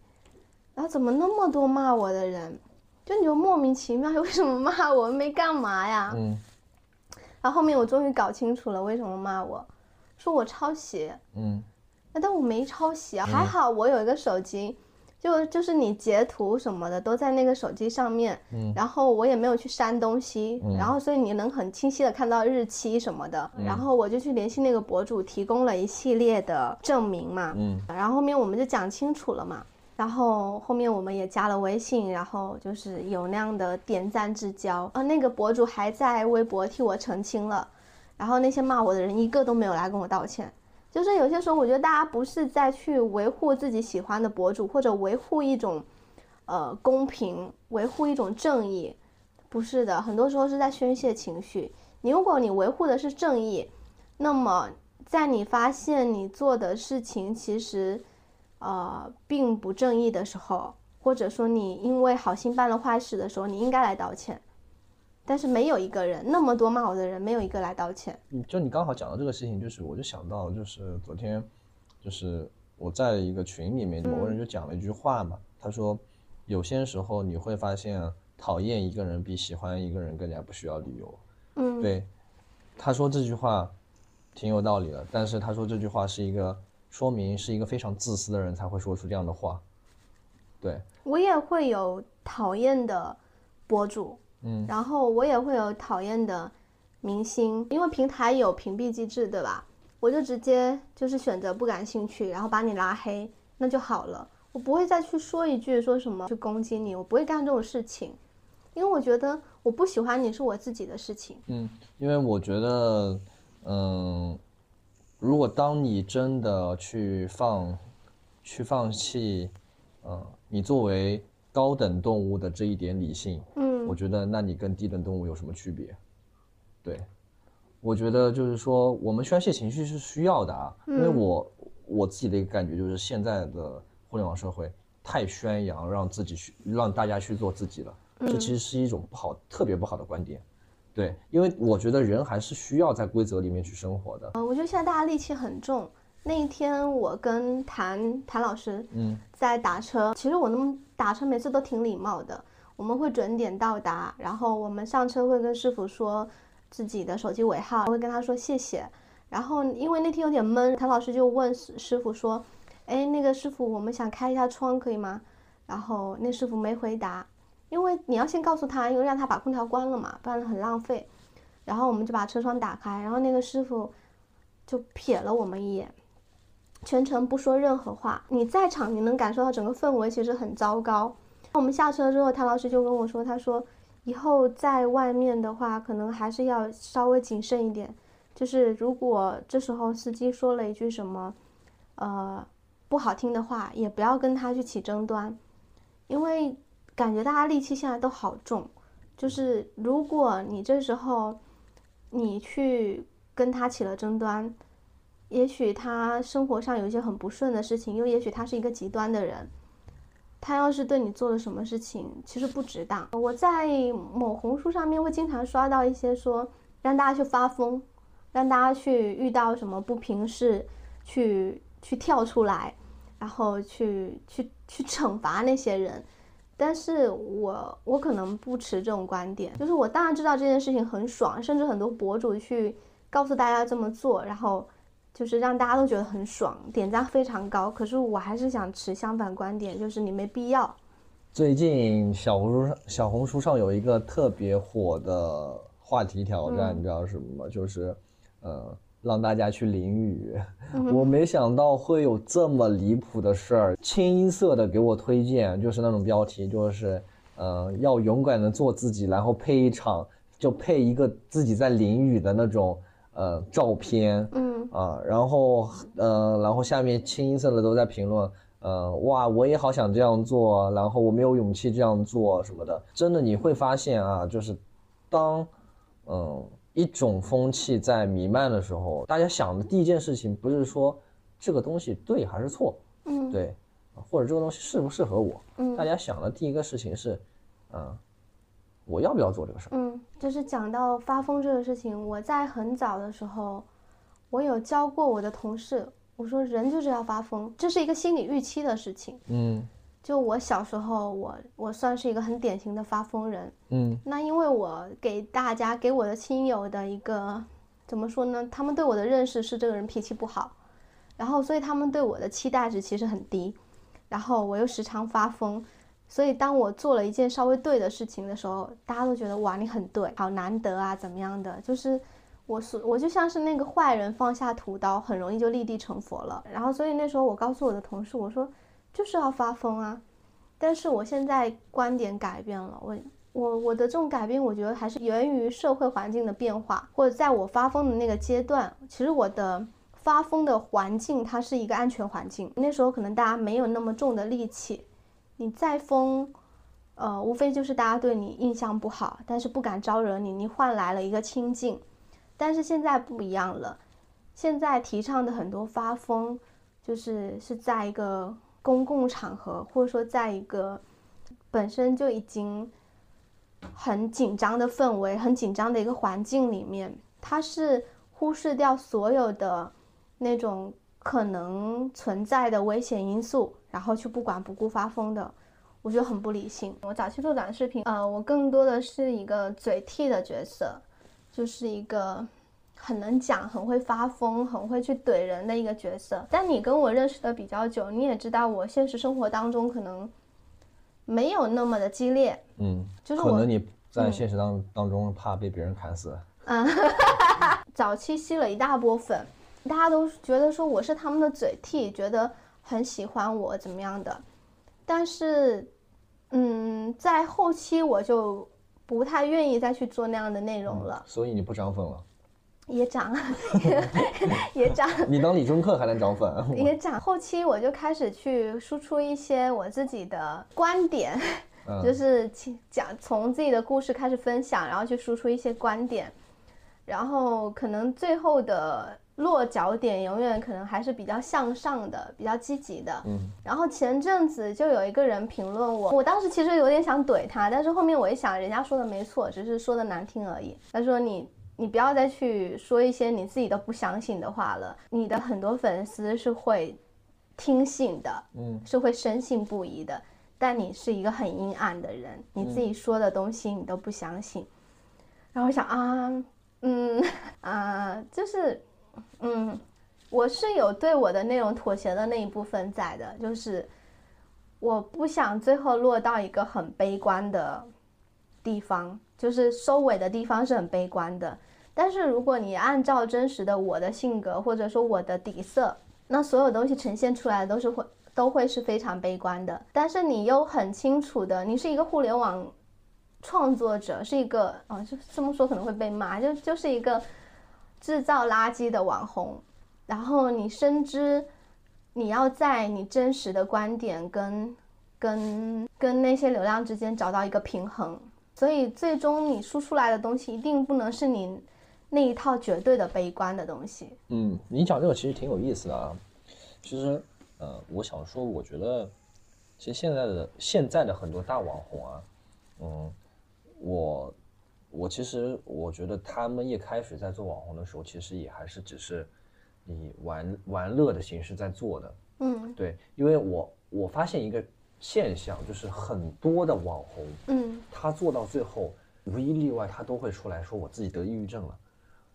然后怎么那么多骂我的人？就你就莫名其妙，[LAUGHS] 为什么骂我？没干嘛呀？嗯然后后面我终于搞清楚了为什么骂我，说我抄袭。嗯。那但我没抄袭啊，还好我有一个手机，就就是你截图什么的都在那个手机上面，嗯。然后我也没有去删东西，嗯。然后所以你能很清晰的看到日期什么的，然后我就去联系那个博主，提供了一系列的证明嘛，嗯。然后后面我们就讲清楚了嘛，然后后面我们也加了微信，然后就是有那样的点赞之交，啊，那个博主还在微博替我澄清了，然后那些骂我的人一个都没有来跟我道歉。就是有些时候，我觉得大家不是在去维护自己喜欢的博主，或者维护一种，呃，公平，维护一种正义，不是的，很多时候是在宣泄情绪。你如果你维护的是正义，那么在你发现你做的事情其实，呃，并不正义的时候，或者说你因为好心办了坏事的时候，你应该来道歉。但是没有一个人，那么多骂我的人，没有一个来道歉。嗯，就你刚好讲到这个事情，就是我就想到，就是昨天，就是我在一个群里面，某个人就讲了一句话嘛，他说，有些时候你会发现，讨厌一个人比喜欢一个人更加不需要理由。嗯，对，他说这句话挺有道理的，但是他说这句话是一个说明是一个非常自私的人才会说出这样的话。对，我也会有讨厌的博主，嗯然后我也会有讨厌的明星，因为平台有屏蔽机制，对吧？我就直接就是选择不感兴趣，然后把你拉黑，那就好了。我不会再去说一句说什么去攻击你，我不会干这种事情，因为我觉得我不喜欢你是我自己的事情。嗯，因为我觉得，嗯，如果当你真的去放，去放弃，嗯，你作为高等动物的这一点理性，嗯我觉得那你跟低等动物有什么区别？对，我觉得就是说，我们宣泄情绪是需要的啊，因为我我自己的一个感觉就是，现在的互联网社会太宣扬让自己去让大家去做自己了，这其实是一种不好、特别不好的观点。对，因为我觉得人还是需要在规则里面去生活的。嗯，我觉得现在大家戾气很重。那一天我跟谭谭老师，嗯，在打车，其实我们打车每次都挺礼貌的，我们会准点到达，然后我们上车会跟师傅说自己的手机尾号，会跟他说谢谢。然后因为那天有点闷，谭老师就问师师傅说：“哎，那个师傅，我们想开一下窗，可以吗？”然后那师傅没回答，因为你要先告诉他，因为让他把空调关了嘛，不然很浪费。然后我们就把车窗打开，然后那个师傅就瞥了我们一眼，全程不说任何话。你在场，你能感受到整个氛围其实很糟糕。我们下车之后，谭老师就跟我说，他说以后在外面的话，可能还是要稍微谨慎一点。就是如果这时候司机说了一句什么，呃，不好听的话，也不要跟他去起争端，因为感觉大家戾气现在都好重。就是如果你这时候你去跟他起了争端，也许他生活上有一些很不顺的事情，又也许他是一个极端的人，他要是对你做了什么事情，其实不值当。我在某红书上面会经常刷到一些说让大家去发疯，让大家去遇到什么不平事，去去跳出来，然后去去去惩罚那些人。但是我我可能不持这种观点，就是我当然知道这件事情很爽，甚至很多博主去告诉大家这么做，然后就是让大家都觉得很爽，点赞非常高。可是我还是想持相反观点，就是你没必要。最近小红书上小红书上有一个特别火的话题挑战，你知道是什么吗？就是，呃，让大家去淋雨。我没想到会有这么离谱的事儿，清一色的给我推荐，就是那种标题，就是，呃，要勇敢的做自己，然后配一场，就配一个自己在淋雨的那种，呃，照片。嗯嗯啊，然后呃，然后下面清一色的都在评论，呃，哇，我也好想这样做，然后我没有勇气这样做什么的。真的你会发现啊，就是当嗯一种风气在弥漫的时候，大家想的第一件事情不是说这个东西对还是错，嗯，对，或者这个东西适不适合我，嗯大家想的第一个事情是，嗯，我要不要做这个事儿？嗯，就是讲到发疯这个事情，我在很早的时候，我有教过我的同事，我说人就是要发疯，这是一个心理预期的事情。嗯就我小时候，我我算是一个很典型的发疯人。嗯那因为我给大家给我的亲友的一个怎么说呢？他们对我的认识是这个人脾气不好，然后所以他们对我的期待值其实很低，然后我又时常发疯，所以当我做了一件稍微对的事情的时候，大家都觉得哇你很对，好难得啊怎么样的？就是我是我就像是那个坏人放下屠刀，很容易就立地成佛了。然后所以那时候我告诉我的同事，我说就是要发疯啊。但是我现在观点改变了，我我我的这种改变，我觉得还是源于社会环境的变化，或者在我发疯的那个阶段，其实我的发疯的环境它是一个安全环境。那时候可能大家没有那么重的戾气，你再疯，呃，无非就是大家对你印象不好，但是不敢招惹你，你换来了一个清静。但是现在不一样了，现在提倡的很多发疯，就是是在一个公共场合，或者说在一个本身就已经很紧张的氛围、很紧张的一个环境里面，它是忽视掉所有的那种可能存在的危险因素，然后去不管不顾发疯的，我觉得很不理性。我早期做短视频，呃，我更多的是一个嘴替的角色，就是一个很能讲、很会发疯、很会去怼人的一个角色。但你跟我认识的比较久，你也知道我现实生活当中可能没有那么的激烈。嗯，就是我可能你在现实当当中怕被别人砍死。嗯 [LAUGHS] 早期吸了一大波粉，大家都觉得说我是他们的嘴替，觉得很喜欢我怎么样的。但是，嗯，在后期我就不太愿意再去做那样的内容了，所以你不涨粉了？也涨，[LAUGHS] 也涨。你当理中客还能涨粉？[LAUGHS] 也涨，后期我就开始去输出一些我自己的观点，嗯就是其讲从自己的故事开始分享，然后去输出一些观点，然后可能最后的落脚点永远可能还是比较向上的，比较积极的。嗯然后前阵子就有一个人评论我，我当时其实有点想怼他，但是后面我一想，人家说的没错，只是说的难听而已。他说你你不要再去说一些你自己都不相信的话了，你的很多粉丝是会听信的，嗯是会深信不疑的。但你是一个很阴暗的人，你自己说的东西你都不相信。然后我想啊，嗯啊，就是嗯，我是有对我的内容妥协的那一部分在的，就是我不想最后落到一个很悲观的地方，就是收尾的地方是很悲观的。但是如果你按照真实的我的性格或者说我的底色，那所有东西呈现出来都是会都会是非常悲观的。但是你又很清楚的，你是一个互联网创作者，是一个哦，就这么说可能会被骂，就就是一个制造垃圾的网红。然后你深知你要在你真实的观点跟跟跟那些流量之间找到一个平衡，所以最终你输出来的东西一定不能是你那一套绝对的悲观的东西。嗯，你讲这个其实挺有意思的啊。其实，呃，我想说，我觉得，其实现在的现在的很多大网红啊，嗯，我我其实我觉得他们一开始在做网红的时候，其实也还是只是以玩玩乐的形式在做的。嗯对，因为我我发现一个现象，就是很多的网红，嗯他做到最后，无一例外，他都会出来说我自己得抑郁症了。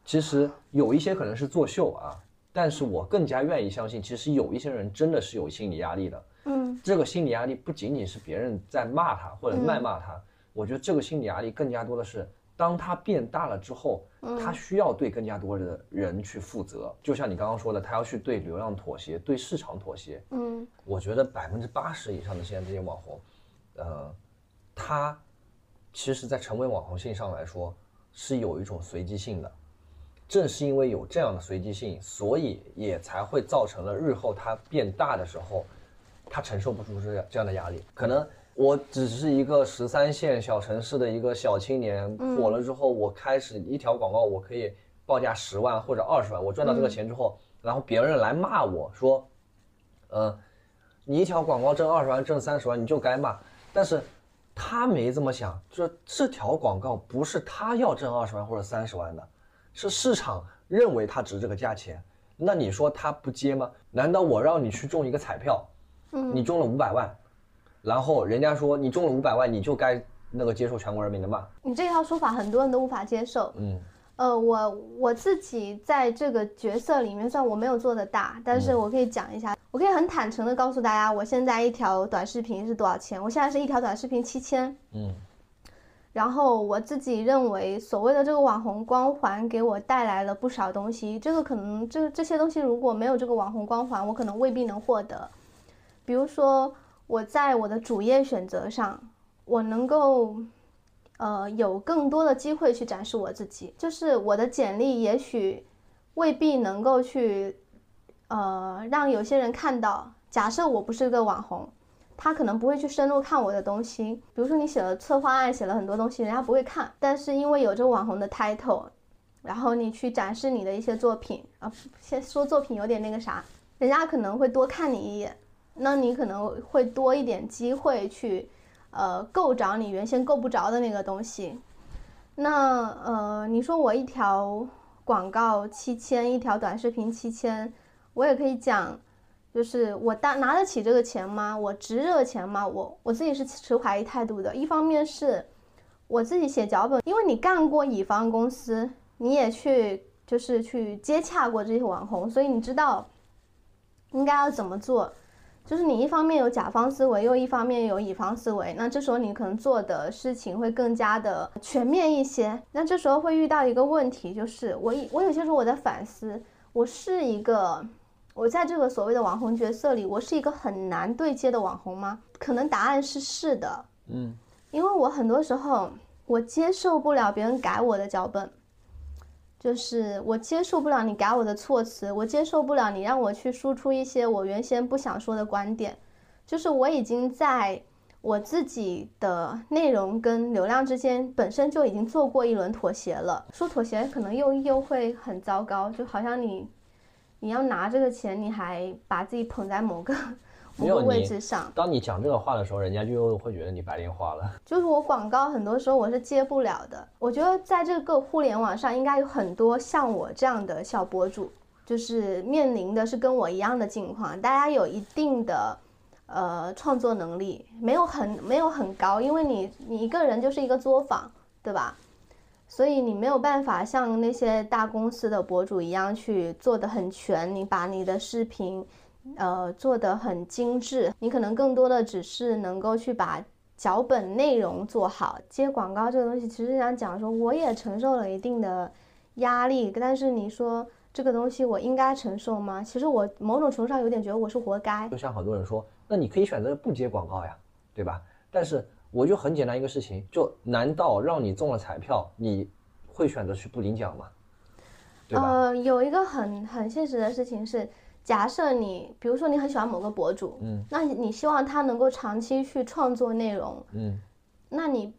其实有一些可能是作秀啊，但是我更加愿意相信，其实有一些人真的是有心理压力的。嗯这个心理压力不仅仅是别人在骂他或者谩骂他，我觉得这个心理压力更加多的是，当他变大了之后，他需要对更加多的人去负责。就像你刚刚说的，他要去对流量妥协，对市场妥协。嗯我觉得百分之八十以上的现在这些网红，呃，他其实，在成为网红性上来说，是有一种随机性的。正是因为有这样的随机性，所以也才会造成了日后它变大的时候，它承受不住这样这样的压力。可能我只是一个十三线小城市的一个小青年，火了之后，我开始一条广告我可以报价十万或者二十万，我赚到这个钱之后，然后别人来骂我说，呃，你一条广告挣二十万挣三十万你就该骂，但是他没这么想，就是这条广告不是他要挣二十万或者三十万的。是市场认为它值这个价钱，那你说他不接吗？难道我让你去中一个彩票，嗯，你中了五百万，然后人家说你中了五百万，你就该那个接受全国人民的骂？你这套说法很多人都无法接受。嗯，呃，我我自己在这个角色里面，虽然我没有做的大，但是我可以讲一下，我可以很坦诚的告诉大家，我现在一条短视频是多少钱？我现在是一条短视频七千。嗯。然后我自己认为，所谓的这个网红光环给我带来了不少东西。这个可能这这些东西如果没有这个网红光环，我可能未必能获得。比如说，我在我的主业选择上，我能够，呃，有更多的机会去展示我自己。就是我的简历也许未必能够去，呃，让有些人看到。假设我不是个网红。他可能不会去深入看我的东西，比如说你写了策划案，写了很多东西，人家不会看。但是因为有这个网红的 title，然后你去展示你的一些作品啊，先说作品有点那个啥，人家可能会多看你一眼，那你可能会多一点机会去，呃，够着你原先够不着的那个东西。那呃，你说我一条广告七千，一条短视频七千，我也可以讲。就是我拿拿得起这个钱吗？我值这个钱吗？我我自己是持怀疑态度的。一方面是我自己写脚本，因为你干过乙方公司，你也去就是去接洽过这些网红，所以你知道应该要怎么做。就是你一方面有甲方思维，又一方面有乙方思维，那这时候你可能做的事情会更加的全面一些。那这时候会遇到一个问题，就是我我有些时候我在反思，我是一个。我在这个所谓的网红角色里，我是一个很难对接的网红吗？可能答案是是的。嗯，因为我很多时候我接受不了别人改我的脚本，就是我接受不了你改我的措辞，我接受不了你让我去输出一些我原先不想说的观点，就是我已经在我自己的内容跟流量之间本身就已经做过一轮妥协了。说妥协可能又又会很糟糕，就好像你。你要拿这个钱，你还把自己捧在某个 [LAUGHS] 某个位置上。当你讲这个话的时候，人家就会觉得你白莲花了。[LAUGHS] 就是我广告很多时候我是接不了的。我觉得在这个互联网上，应该有很多像我这样的小博主，就是面临的是跟我一样的境况。大家有一定的呃创作能力，没有很没有很高，因为你你一个人就是一个作坊，对吧？所以你没有办法像那些大公司的博主一样去做的很全，你把你的视频，呃，做的很精致。你可能更多的只是能够去把脚本内容做好。接广告这个东西，其实想讲说，我也承受了一定的压力。但是你说这个东西我应该承受吗？其实我某种程度上有点觉得我是活该。就像很多人说，那你可以选择不接广告呀，对吧？但是。我就很简单一个事情，就难道让你中了彩票，你会选择去不领奖吗？对吧？呃，有一个很很现实的事情是，假设你，比如说你很喜欢某个博主，嗯，那你希望他能够长期去创作内容，嗯，那你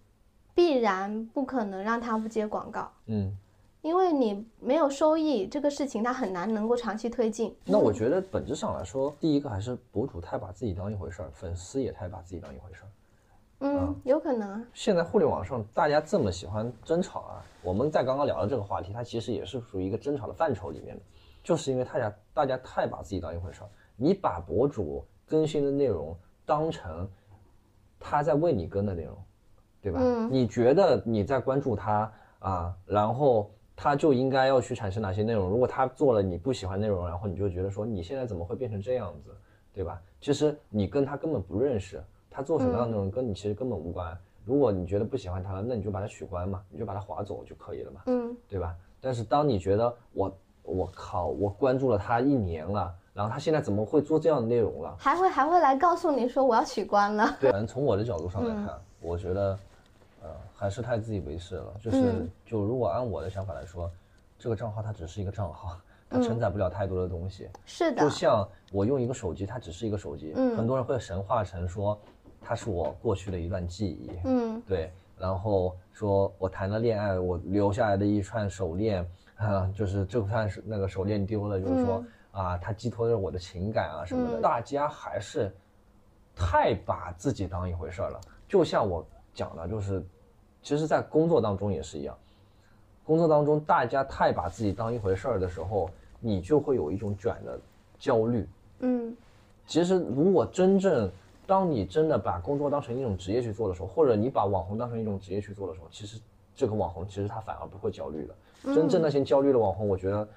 必然不可能让他不接广告，嗯，因为你没有收益，这个事情他很难能够长期推进。那我觉得本质上来说，第一个还是博主太把自己当一回事儿，粉丝也太把自己当一回事儿。嗯，有可能。现在互联网上大家这么喜欢争吵啊，我们在刚刚聊的这个话题，它其实也是属于一个争吵的范畴里面的，就是因为大家大家太把自己当一回事儿，你把博主更新的内容当成他在为你更的内容，对吧？嗯。你觉得你在关注他啊，然后他就应该要去产生哪些内容？如果他做了你不喜欢内容，然后你就觉得说你现在怎么会变成这样子，对吧？其实你跟他根本不认识。他做什么样的内容跟你其实根本无关。如果你觉得不喜欢他了，那你就把他取关嘛，你就把他划走就可以了嘛，嗯，对吧？但是当你觉得我我靠，我关注了他一年了，然后他现在怎么会做这样的内容了？还会还会来告诉你说我要取关了？对，反正从我的角度上来看，我觉得，呃，还是太自以为是了。就是就如果按我的想法来说，这个账号它只是一个账号，它承载不了太多的东西。是的，就像我用一个手机，它只是一个手机，嗯很多人会神化成说它是我过去的一段记忆，嗯。对，然后说我谈了恋爱，我留下来的一串手链，啊，就是就算是那个手链丢了，就是说、啊，它寄托着我的情感啊什么的，嗯。大家还是太把自己当一回事儿了。就像我讲的，就是其实，在工作当中也是一样，工作当中大家太把自己当一回事儿的时候，你就会有一种卷的焦虑。嗯。其实，如果真正当你真的把工作当成一种职业去做的时候，或者你把网红当成一种职业去做的时候，其实这个网红其实他反而不会焦虑的。真正那些焦虑的网红，我觉得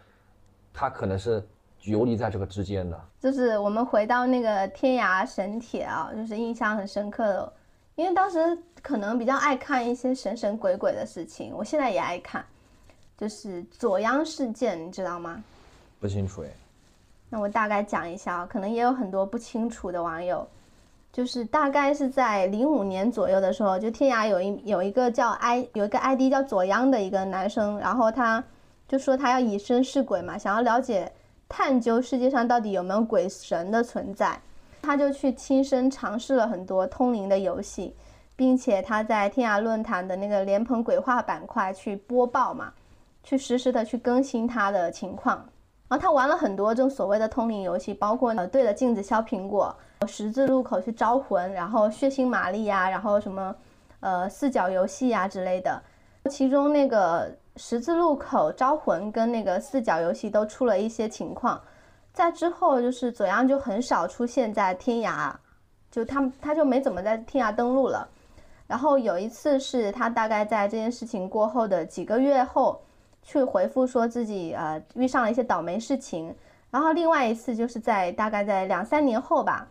他可能是游离在这个之间的。就是我们回到那个天涯神帖啊，就是印象很深刻的，因为当时可能比较爱看一些神神鬼鬼的事情，我现在也爱看，就是左央事件，你知道吗？不清楚哎，那我大概讲一下啊，可能也有很多不清楚的网友，就是大概是在零五年左右的时候，就天涯有一有一个叫 i 有一个 ID 叫左央的一个男生，然后他就说他要以身试鬼嘛，想要了解探究世界上到底有没有鬼神的存在，他就去亲身尝试了很多通灵的游戏，并且他在天涯论坛的那个莲蓬鬼话板块去播报嘛，去实时的去更新他的情况。然后他玩了很多这种所谓的通灵游戏，包括呃对着镜子削苹果、十字路口去招魂，然后血腥玛丽呀，然后什么呃四角游戏呀之类的。其中那个十字路口招魂跟那个四角游戏都出了一些情况，在之后就是左阳就很少出现在天涯，就他他就没怎么在天涯登录了。然后有一次是他大概在这件事情过后的几个月后。去回复说自己呃遇上了一些倒霉事情，然后另外一次就是在大概在两三年后吧，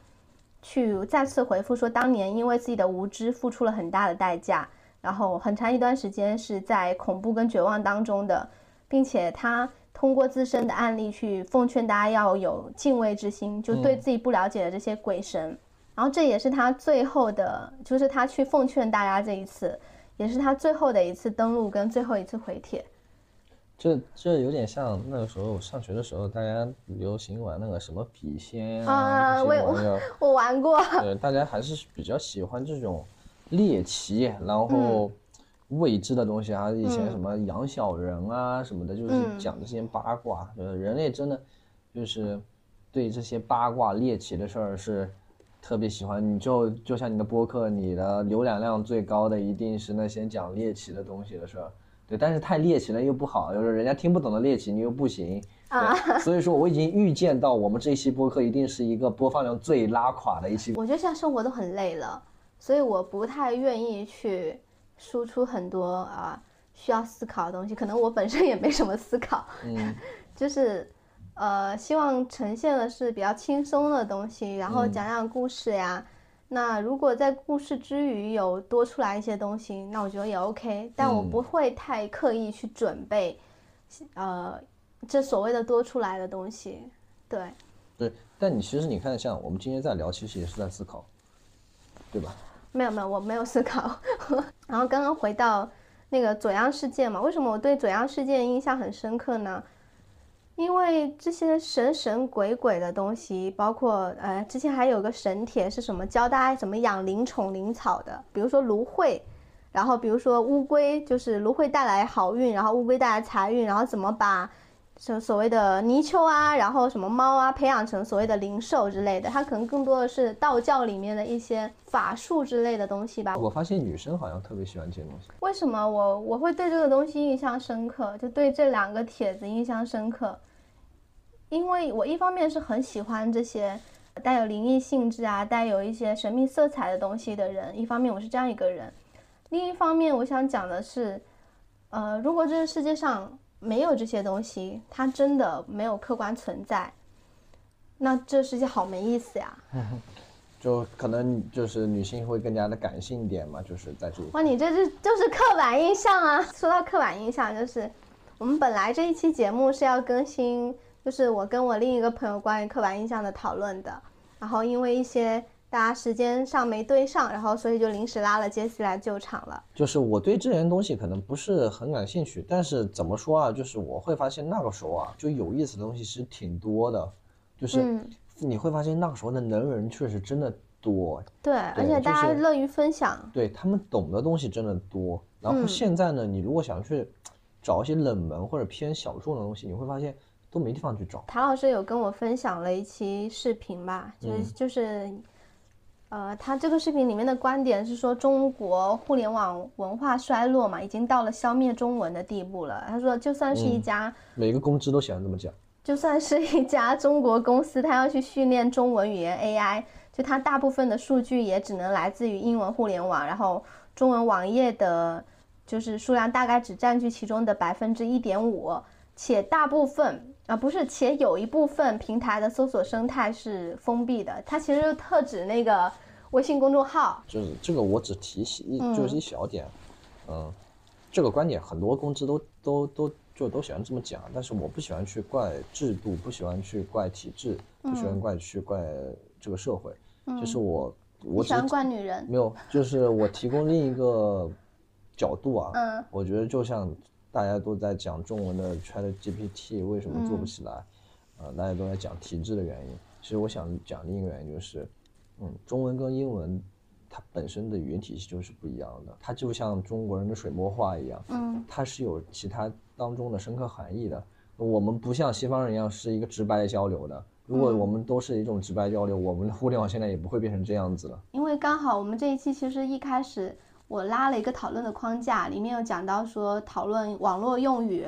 去再次回复说当年因为自己的无知付出了很大的代价，然后很长一段时间是在恐怖跟绝望当中的，并且他通过自身的案例去奉劝大家要有敬畏之心，就对自己不了解的这些鬼神，然后这也是他最后的，就是他去奉劝大家这一次，也是他最后的一次登录跟最后一次回帖。这这有点像那个时候上学的时候，大家流行玩那个什么笔仙啊我也这些玩意。[LAUGHS] 我玩过，对，大家还是比较喜欢这种猎奇，然后未知的东西啊，以前什么养小人啊什么的，就是嗯讲这些八卦。呃，人类真的就是对这些八卦猎奇的事儿是特别喜欢。你就就像你的播客，你的浏览量最高的一定是那些讲猎奇的东西的事儿。对，但是太猎奇了又不好，就是人家听不懂的猎奇你又不行。啊 [LAUGHS] 所以说我已经预见到我们这一期播客一定是一个播放量最拉垮的一期。我觉得现在生活都很累了，所以我不太愿意去输出很多啊、需要思考的东西。可能我本身也没什么思考，嗯，[LAUGHS] 就是呃，希望呈现的是比较轻松的东西，然后嗯讲讲故事呀。那如果在故事之余有多出来一些东西，那我觉得也 OK，但我嗯不会太刻意去准备，呃，这所谓的多出来的东西。对，对，但你其实你看，像我们今天在聊，其实也是在思考，对吧？没有没有，我没有思考。[LAUGHS] 然后刚刚回到那个左阳事件嘛，为什么我对左阳事件印象很深刻呢？因为这些神神鬼鬼的东西，包括呃，之前还有个神帖是什么教大家怎么养灵宠灵草的，比如说芦荟，然后比如说乌龟，就是芦荟带来好运，然后乌龟带来财运，然后怎么把所所谓的泥鳅啊，然后什么猫啊，培养成所谓的灵兽之类的，它可能更多的是道教里面的一些法术之类的东西吧。我发现女生好像特别喜欢这些东西。为什么我我会对这个东西印象深刻？就对这两个帖子印象深刻，因为我一方面是很喜欢这些带有灵异性质啊、带有一些神秘色彩的东西的人，一方面我是这样一个人，另一方面我想讲的是，呃，如果这个世界上没有这些东西，它真的没有客观存在，那这世界好没意思呀！[LAUGHS] 就可能就是女性会更加的感性一点嘛，就是在这里哇，你这是就是刻板印象啊！说到刻板印象，就是我们本来这一期节目是要更新，就是我跟我另一个朋友关于刻板印象的讨论的，然后因为一些大家时间上没对上，然后所以就临时拉了杰西来救场了。就是我对这些东西可能不是很感兴趣，但是怎么说啊？就是我会发现那个时候啊，就有意思的东西其实挺多的，就是嗯你会发现那个时候的能人确实真的多，对，而且大家乐于分享。对他们懂的东西真的多。然后嗯现在呢，你如果想去找一些冷门或者偏小众的东西，你会发现都没地方去找。谭老师有跟我分享了一期视频吧，就是、嗯就是，呃，他这个视频里面的观点是说中国互联网文化衰落嘛，已经到了消灭中文的地步了。他说，就算是一嗯家、每个公知都喜欢这么讲。就算是一家中国公司，他要去训练中文语言 AI，就它大部分的数据也只能来自于英文互联网，然后中文网页的，就是数量大概只占据其中的百分之一点五，且大部分啊不是，且有一部分平台的搜索生态是封闭的，它其实就特指那个微信公众号。就是这个，我只提起一嗯就是一小点，嗯，这个观点很多公知都都都就都喜欢这么讲，但是我不喜欢去怪制度，不喜欢去怪体制，不喜嗯欢怪去怪这个社会，就是我我喜欢怪女人？没有，就是我提供另一个角度啊，嗯我觉得就像大家都在讲中文的 Chat GPT 为什么做不起来，呃，大家都在讲体制的原因。其实我想讲另一个原因就是，嗯，中文跟英文它本身的语言体系就是不一样的，它就像中国人的水墨画一样，嗯它是有其他当中的深刻含义的。我们不像西方人一样是一个直白的交流的。如果我们都是一种直白交流，我们的互联网现在也不会变成这样子了。因为刚好我们这一期其实一开始我拉了一个讨论的框架，里面有讲到说讨论网络用语，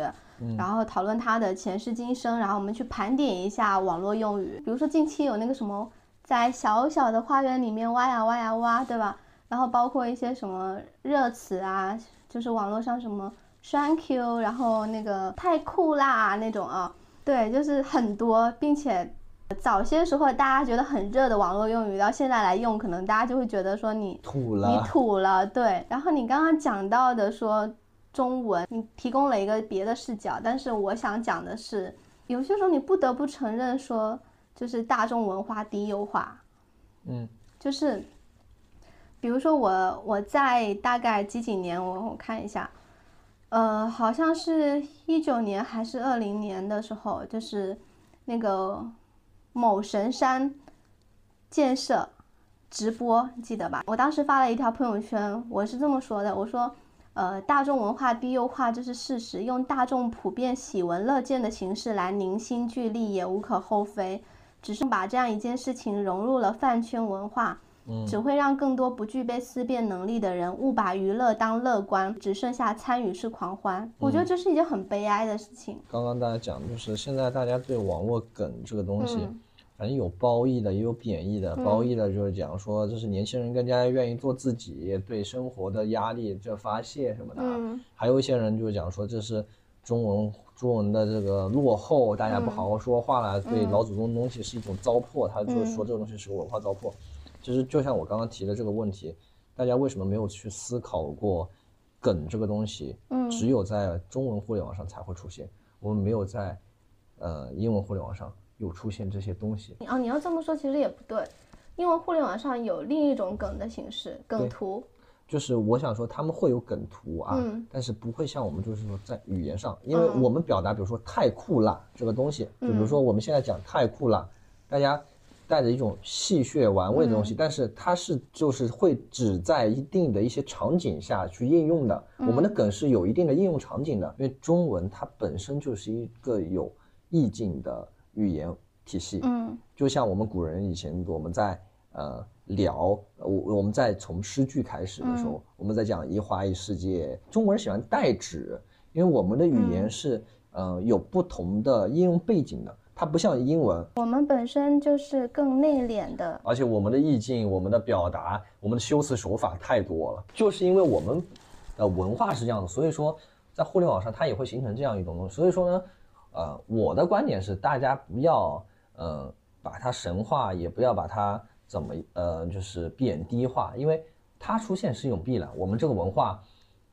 然后讨论它的前世今生，然后我们去盘点一下网络用语，比如说近期有那个什么在小小的花园里面挖呀挖呀挖，对吧？然后包括一些什么热词啊，就是网络上什么 thank you，然后那个太酷啦那种啊，对，就是很多，并且早些时候大家觉得很热的网络用语，到现在来用，可能大家就会觉得说你土了，你，土了，对。然后你刚刚讲到的说中文，你提供了一个别的视角，但是我想讲的是，有些时候你不得不承认说，就是大众文化低幼化，嗯。就是，比如说我我在大概几几年，我我看一下，呃，好像是一九年还是二零年的时候，就是那个某神山建设直播，记得吧？我当时发了一条朋友圈，我是这么说的，我说。呃，大众文化低幼化这是事实，用大众普遍喜闻乐见的形式来凝心聚力也无可厚非。只是把这样一件事情融入了饭圈文化，嗯只会让更多不具备思辨能力的人误把娱乐当乐观，只剩下参与式狂欢。我觉得这是一件很悲哀的事情。刚刚大家讲，就是现在大家对网络梗这个东西，嗯反正有褒义的，也有贬义的。褒义的就是讲说，这是年轻人更加愿意做自己，对生活的压力这发泄什么的。嗯还有一些人就是讲说，这是中文中文的这个落后，大家不好好说话了，对老祖宗的东西是一种糟粕，他就说这个东西是个文化糟粕。其实就像我刚刚提的这个问题，大家为什么没有去思考过梗这个东西？嗯只有在中文互联网上才会出现，我们没有在呃英文互联网上有出现这些东西。啊，你要这么说其实也不对，因为互联网上有另一种梗的形式，梗图。就是我想说，他们会有梗图啊，嗯但是不会像我们就是说在语言上，因为我们表达，比如说太酷啦这个东西，就比如说我们现在讲太酷啦，大家带着一种戏谑玩味的东西，但是它是就是会只在一定的一些场景下去应用的。我们的梗是有一定的应用场景的，因为中文它本身就是一个有意境的语言体系。嗯就像我们古人以前我们在呃聊，呃我我们在从诗句开始的时候，我们在讲一花一世界，中国人喜欢代指，因为我们的语言是、呃有不同的应用背景的，它不像英文，我们本身就是更内敛的。而且我们的意境、我们的表达、我们的修辞手法太多了，就是因为我们的文化是这样的，所以说在互联网上它也会形成这样一种东西。所以说呢，呃，我的观点是，大家不要呃把它神化，也不要把它怎么呃就是贬低化，因为它出现是一种必然。我们这个文化，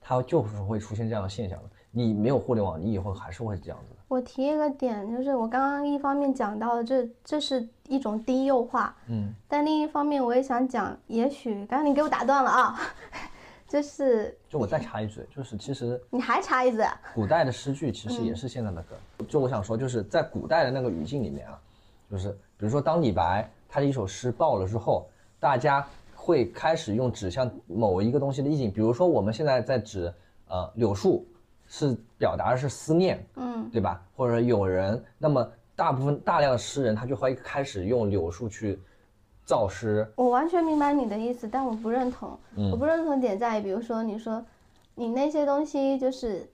它就是会出现这样的现象的。你没有互联网，你以后还是会这样子的。我提一个点，就是我刚刚一方面讲到的，这这是一种低幼化，嗯，但另一方面我也想讲，也许刚刚你给我打断了啊，[LAUGHS] 就是就我再插一嘴，就是其实你还插一嘴，古代的诗句其实也是现在的梗。就我想说，就是在古代的那个语境里面啊，就是比如说当李白他的一首诗爆了之后，大家会开始用指向某一个东西的意境，比如说我们现在在指呃柳树。是表达的是思念，嗯，对吧？或者有人，那么大部分大量的诗人，他就会开始用柳树去造诗。我完全明白你的意思，但我不认同。嗯我不认同点在于，比如说你说你那些东西就是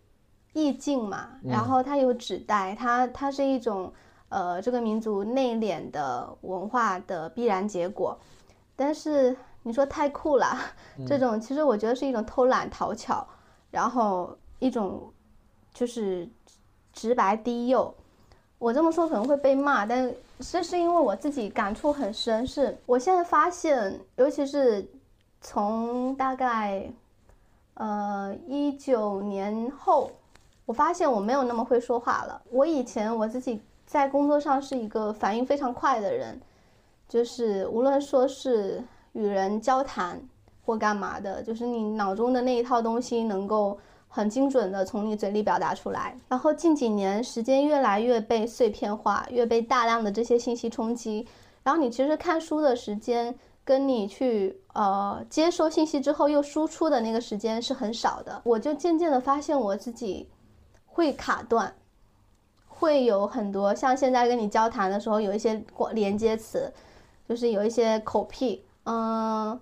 意境嘛，然后它有指代，它它是一种呃这个民族内敛的文化的必然结果。但是你说太酷了，这种其实我觉得是一种偷懒讨巧，然后。一种就是直白低幼，我这么说可能会被骂，但这是因为我自己感触很深。是我现在发现，尤其是从大概呃一九年后，我发现我没有那么会说话了。我以前我自己在工作上是一个反应非常快的人，就是无论说是与人交谈或干嘛的，就是你脑中的那一套东西能够。很精准的从你嘴里表达出来，然后近几年时间越来越被碎片化，越被大量的这些信息冲击，然后你其实看书的时间跟你去呃接收信息之后又输出的那个时间是很少的，我就渐渐的发现我自己会卡断，会有很多像现在跟你交谈的时候有一些连接词，就是有一些口癖，嗯。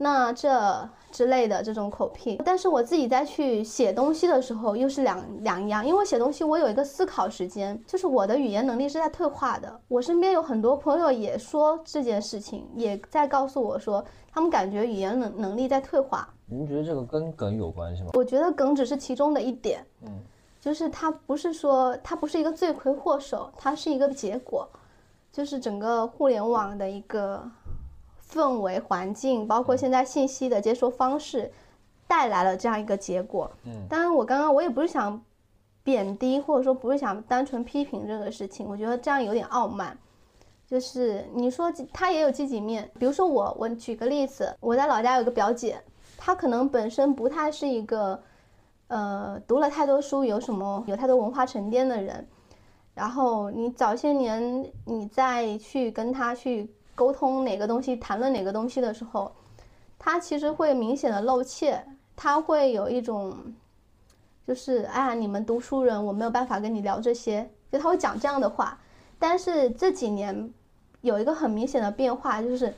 那这之类的这种口癖，但是我自己在去写东西的时候又是两两样，因为写东西我有一个思考时间，就是我的语言能力是在退化的。我身边有很多朋友也说这件事情，也在告诉我说，他们感觉语言能能力在退化。您觉得这个跟梗有关系吗？我觉得梗只是其中的一点，嗯，就是它不是说它不是一个罪魁祸首，它是一个结果，就是整个互联网的一个。氛围环境，包括现在信息的接收方式，带来了这样一个结果。嗯，当然，我刚刚我也不是想贬低，或者说不是想单纯批评这个事情。我觉得这样有点傲慢。就是你说他也有积极面，比如说我，我举个例子，我在老家有个表姐，她可能本身不太是一个，呃，读了太多书，有什么有太多文化沉淀的人。然后你早些年你再去跟她去。沟通哪个东西，谈论哪个东西的时候，他其实会明显的露怯，他会有一种，就是哎呀，你们读书人，我没有办法跟你聊这些，就他会讲这样的话。但是这几年有一个很明显的变化，就是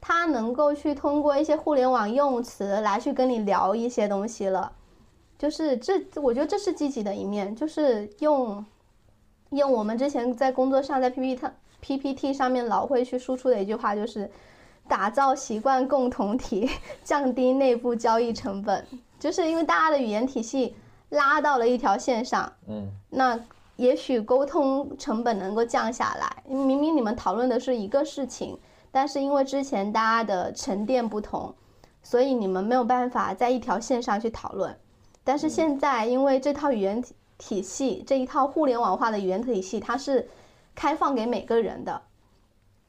他能够去通过一些互联网用词来去跟你聊一些东西了，就是这，我觉得这是积极的一面，就是用用我们之前在工作上在 PPT。PPT 上面老会去输出的一句话就是，打造习惯共同体，[LAUGHS] 降低内部交易成本。就是因为大家的语言体系拉到了一条线上，嗯，那也许沟通成本能够降下来。明明你们讨论的是一个事情，但是因为之前大家的沉淀不同，所以你们没有办法在一条线上去讨论。但是现在因为这套语言体体系，这一套互联网化的语言体系，它是。开放给每个人的，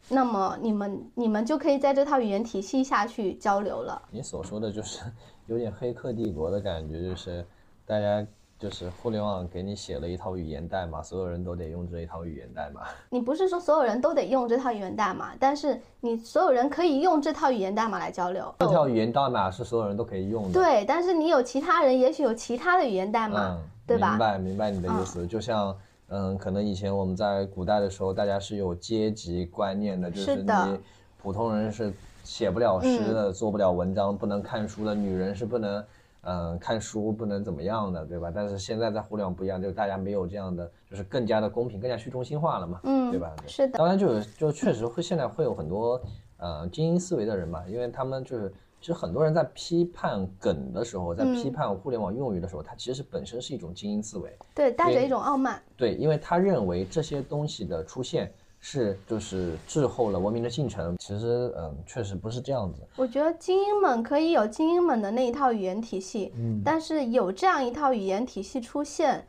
那么你们你们就可以在这套语言体系下去交流了。你所说的就是有点黑客帝国的感觉，就是大家就是互联网给你写了一套语言代码，所有人都得用这一套语言代码。你不是说所有人都得用这套语言代码，但是你所有人可以用这套语言代码来交流。这套语言代码是所有人都可以用的。对，但是你有其他人，也许有其他的语言代码，对吧？明白明白你的意思，就像。嗯，可能以前我们在古代的时候，大家是有阶级观念的，就是你普通人是写不了诗的，做不了文章，不能看书的，女人是不能，嗯，看书不能怎么样的，对吧？但是现在在互联网不一样，就大家没有这样的，就是更加的公平，更加去中心化了嘛，嗯，对吧？是的。当然就就确实会现在会有很多，呃，精英思维的人嘛，因为他们就是。其实很多人在批判梗的时候，在批判互联网用语的时候，它其实本身是一种精英思维，对，带着一种傲慢。对，因为他认为这些东西的出现是就是滞后了文明的进程。其实，嗯，确实不是这样子。我觉得精英们可以有精英们的那一套语言体系，嗯，但是有这样一套语言体系出现，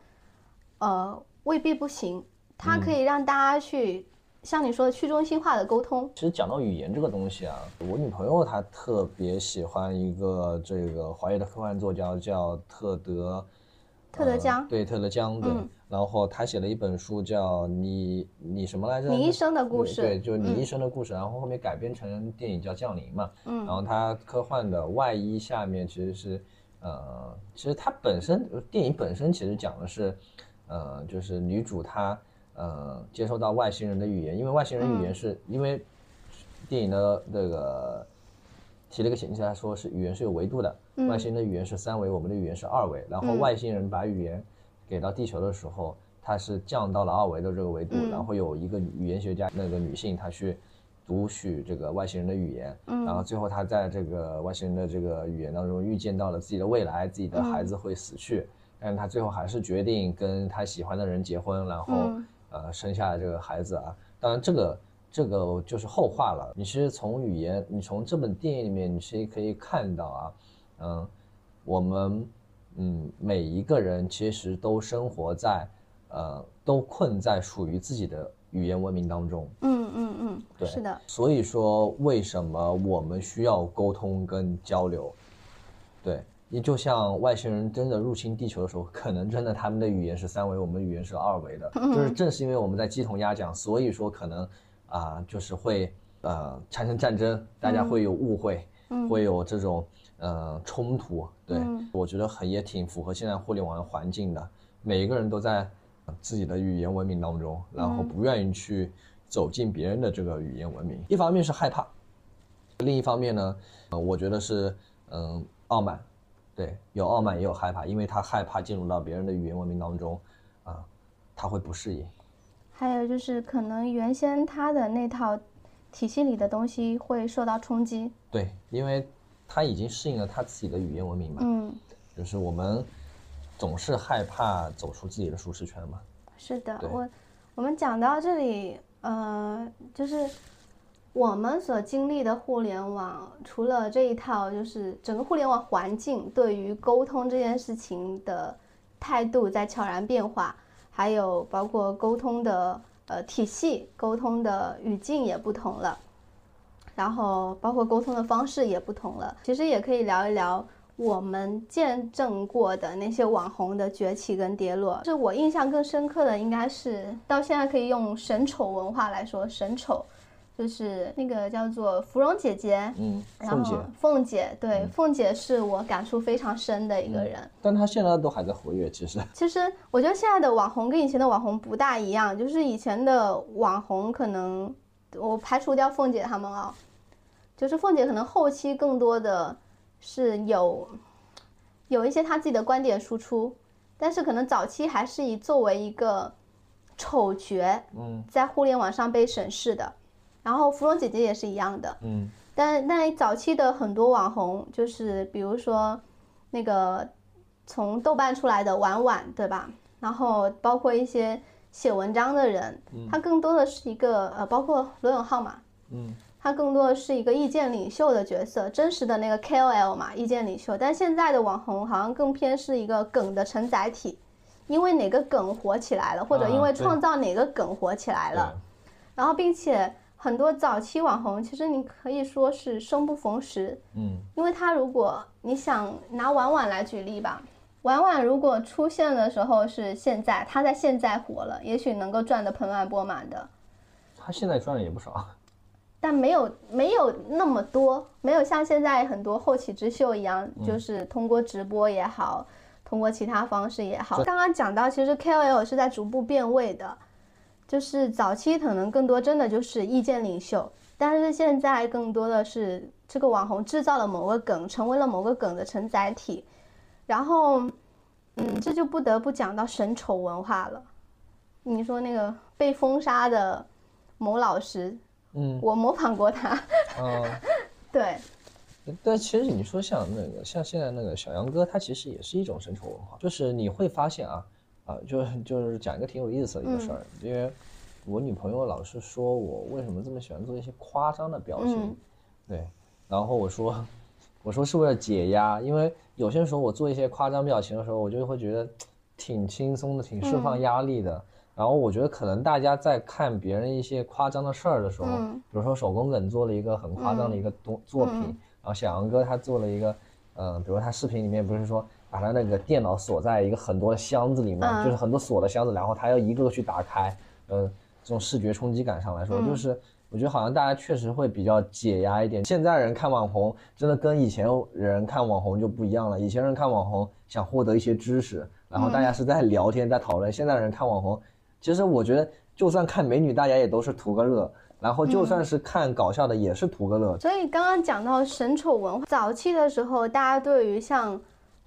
呃，未必不行。它可以让大家去。像你说的去中心化的沟通，其实讲到语言这个东西啊，我女朋友她特别喜欢一个这个华裔的科幻作家叫特德，特德江，对特德江，对，然后他写了一本书叫你你什么来着？你一生的故事，对，就是你一生的故事，然后后面改编成电影叫降临嘛，嗯，然后他科幻的外衣下面其实是，呃，其实它本身电影本身其实讲的是，呃，就是女主她。呃，接受到外星人的语言，因为外星人语言是因为电影的这个提了一个前提来说是语言是有维度的，外星人的语言是三维，我们的语言是二维。然后外星人把语言给到地球的时候，它是降到了二维的这个维度，然后有一个语言学家，那个女性她去读取这个外星人的语言，然后最后她在这个外星人的这个语言当中预见到了自己的未来，自己的孩子会死去，但是她最后还是决定跟她喜欢的人结婚，然后。呃，生下这个孩子啊，当然这个这个就是后话了。你其实从语言，你从这本电影里面，你其实可以看到啊，嗯，我们嗯每一个人其实都生活在呃都困在属于自己的语言文明当中。嗯嗯嗯，对，是的。所以说，为什么我们需要沟通跟交流？对。你就像外星人真的入侵地球的时候，可能真的他们的语言是三维，我们的语言是二维的。就是正是因为我们在鸡同鸭讲，所以说可能啊，就是会呃产生战争，大家会有误会，会有这种呃冲突。对我觉得很也挺符合现在互联网环境的，每一个人都在自己的语言文明当中，然后不愿意去走进别人的这个语言文明。一方面是害怕，另一方面呢，呃，我觉得是嗯傲慢。对，有傲慢也有害怕，因为他害怕进入到别人的语言文明当中，啊，他会不适应。还有就是可能原先他的那套体系里的东西会受到冲击。对，因为他已经适应了他自己的语言文明嘛。嗯。就是我们总是害怕走出自己的舒适圈嘛。是的，我我们讲到这里，呃，就是。我们所经历的互联网，除了这一套，就是整个互联网环境对于沟通这件事情的态度在悄然变化，还有包括沟通的呃体系、沟通的语境也不同了，然后包括沟通的方式也不同了。其实也可以聊一聊我们见证过的那些网红的崛起跟跌落。是我印象更深刻的，应该是到现在可以用“神丑”文化来说，“神丑”。就是那个叫做芙蓉姐姐，嗯，凤姐，凤姐，对，凤姐是我感触非常深的一个人，但她现在都还在活跃，其实。其实我觉得现在的网红跟以前的网红不大一样，就是以前的网红可能我排除掉凤姐他们啊，就是凤姐可能后期更多的是有有一些她自己的观点输出，但是可能早期还是以作为一个丑角，嗯，在互联网上被审视的。然后芙蓉姐姐也是一样的，嗯，但但早期的很多网红，就是比如说那个从豆瓣出来的婉婉，对吧？然后包括一些写文章的人，他更多的是一个呃，包括罗永浩嘛，嗯，他更多的是一个意见领袖的角色，真实的那个 KOL 嘛，意见领袖。但现在的网红好像更偏是一个梗的承载体，因为哪个梗火起来了，或者因为创造哪个梗火起来了，然后并且。很多早期网红，其实你可以说是生不逢时，嗯，因为他如果你想拿婉婉来举例吧，婉婉如果出现的时候是现在，他在现在火了，也许能够赚得盆满钵满的。他现在赚的也不少，[LAUGHS] 但没有没有那么多，没有像现在很多后起之秀一样，就是通过直播也好，通过其他方式也好。刚刚讲到，其实 KOL 是在逐步变味的。就是早期可能更多真的就是意见领袖，但是现在更多的是这个网红制造了某个梗，成为了某个梗的承载体，然后，嗯，这就不得不讲到神丑文化了。你说那个被封杀的某老师，嗯，我模仿过他，[LAUGHS] 嗯，对。但其实你说像那个像现在那个小杨哥，他其实也是一种神丑文化，就是你会发现啊。啊，就就是讲一个挺有意思的一个事儿，因为，我女朋友老是说我为什么这么喜欢做一些夸张的表情，嗯。对，然后我说，我说是为了解压，因为有些时候我做一些夸张表情的时候，我就会觉得挺轻松的，挺释放压力的。然后我觉得可能大家在看别人一些夸张的事儿的时候，嗯。比如说手工梗做了一个很夸张的一个作作品，然后小杨哥他做了一个，嗯、比如他视频里面不是说把他那个电脑锁在一个很多的箱子里面，嗯就是很多锁的箱子，然后他要一个个去打开，嗯、这种视觉冲击感上来说，就是我觉得好像大家确实会比较解压一点。现在人看网红真的跟以前人看网红就不一样了，以前人看网红想获得一些知识，然后大家是在聊天在讨论，现在人看网红，其实我觉得就算看美女，大家也都是图个乐。然后就算是看搞笑的，也是图个乐。所以刚刚讲到神丑文化，早期的时候，大家对于像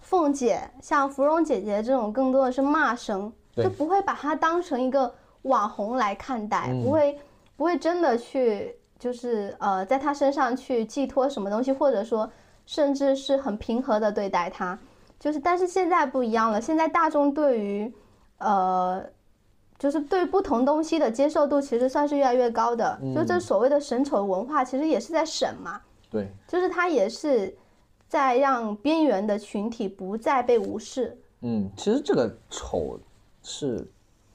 凤姐、像芙蓉姐姐这种，更多的是骂声，就不会把她当成一个网红来看待，嗯不会不会真的去就是呃在她身上去寄托什么东西，或者说甚至是很平和的对待她。就是，但是现在不一样了，现在大众对于呃就是对不同东西的接受度其实算是越来越高的。就这所谓的审丑文化，其实也是在审嘛，对，就是它也是在让边缘的群体不再被无视。嗯，其实这个丑是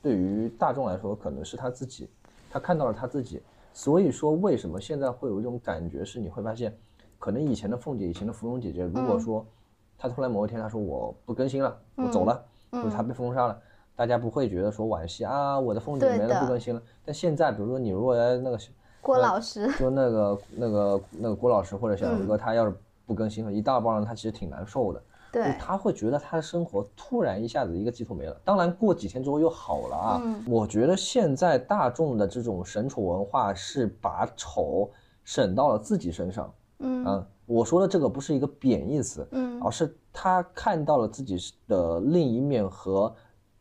对于大众来说，可能是他自己，他看到了他自己。所以说，为什么现在会有一种感觉是，你会发现，可能以前的凤姐、以前的芙蓉姐姐，如果说她突然某一天她说我不更新了，我走了，或者她被封杀了，大家不会觉得说惋惜啊，我的凤姐没了不更新了。但现在，比如说你如果那个郭老师，就那个那个那个郭老师或者小杨哥，他要是不更新了，一大帮人他其实挺难受的。对，他会觉得他的生活突然一下子一个寄托没了。当然过几天之后又好了啊。我觉得现在大众的这种审丑文化是把丑审到了自己身上。嗯啊，我说的这个不是一个贬义词，嗯而是他看到了自己的另一面和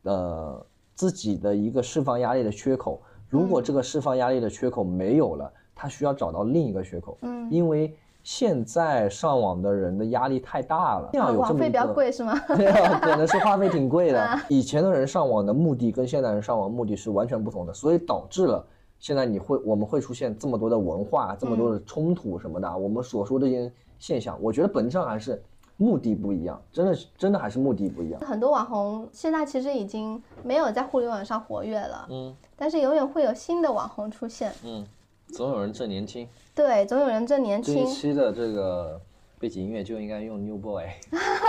呃自己的一个释放压力的缺口。如果这个释放压力的缺口没有了，他需要找到另一个缺口。嗯，因为现在上网的人的压力太大了，[LAUGHS] 这样有这网费比较么一个，贵是吗？[LAUGHS] 对啊，可能是话费挺贵的。[LAUGHS] 以前的人上网的目的跟现在人上网目的是完全不同的，所以导致了现在你会我们会出现这么多的文化、这么多的冲突什么的。我们所说的这些现象，我觉得本质上还是目的不一样，真的是真的还是目的不一样。很多网红现在其实已经没有在互联网上活跃了，嗯但是永远会有新的网红出现。嗯，总有人正年轻。对，总有人正年这一轻，期的这个背景音乐就应该用 New Boy。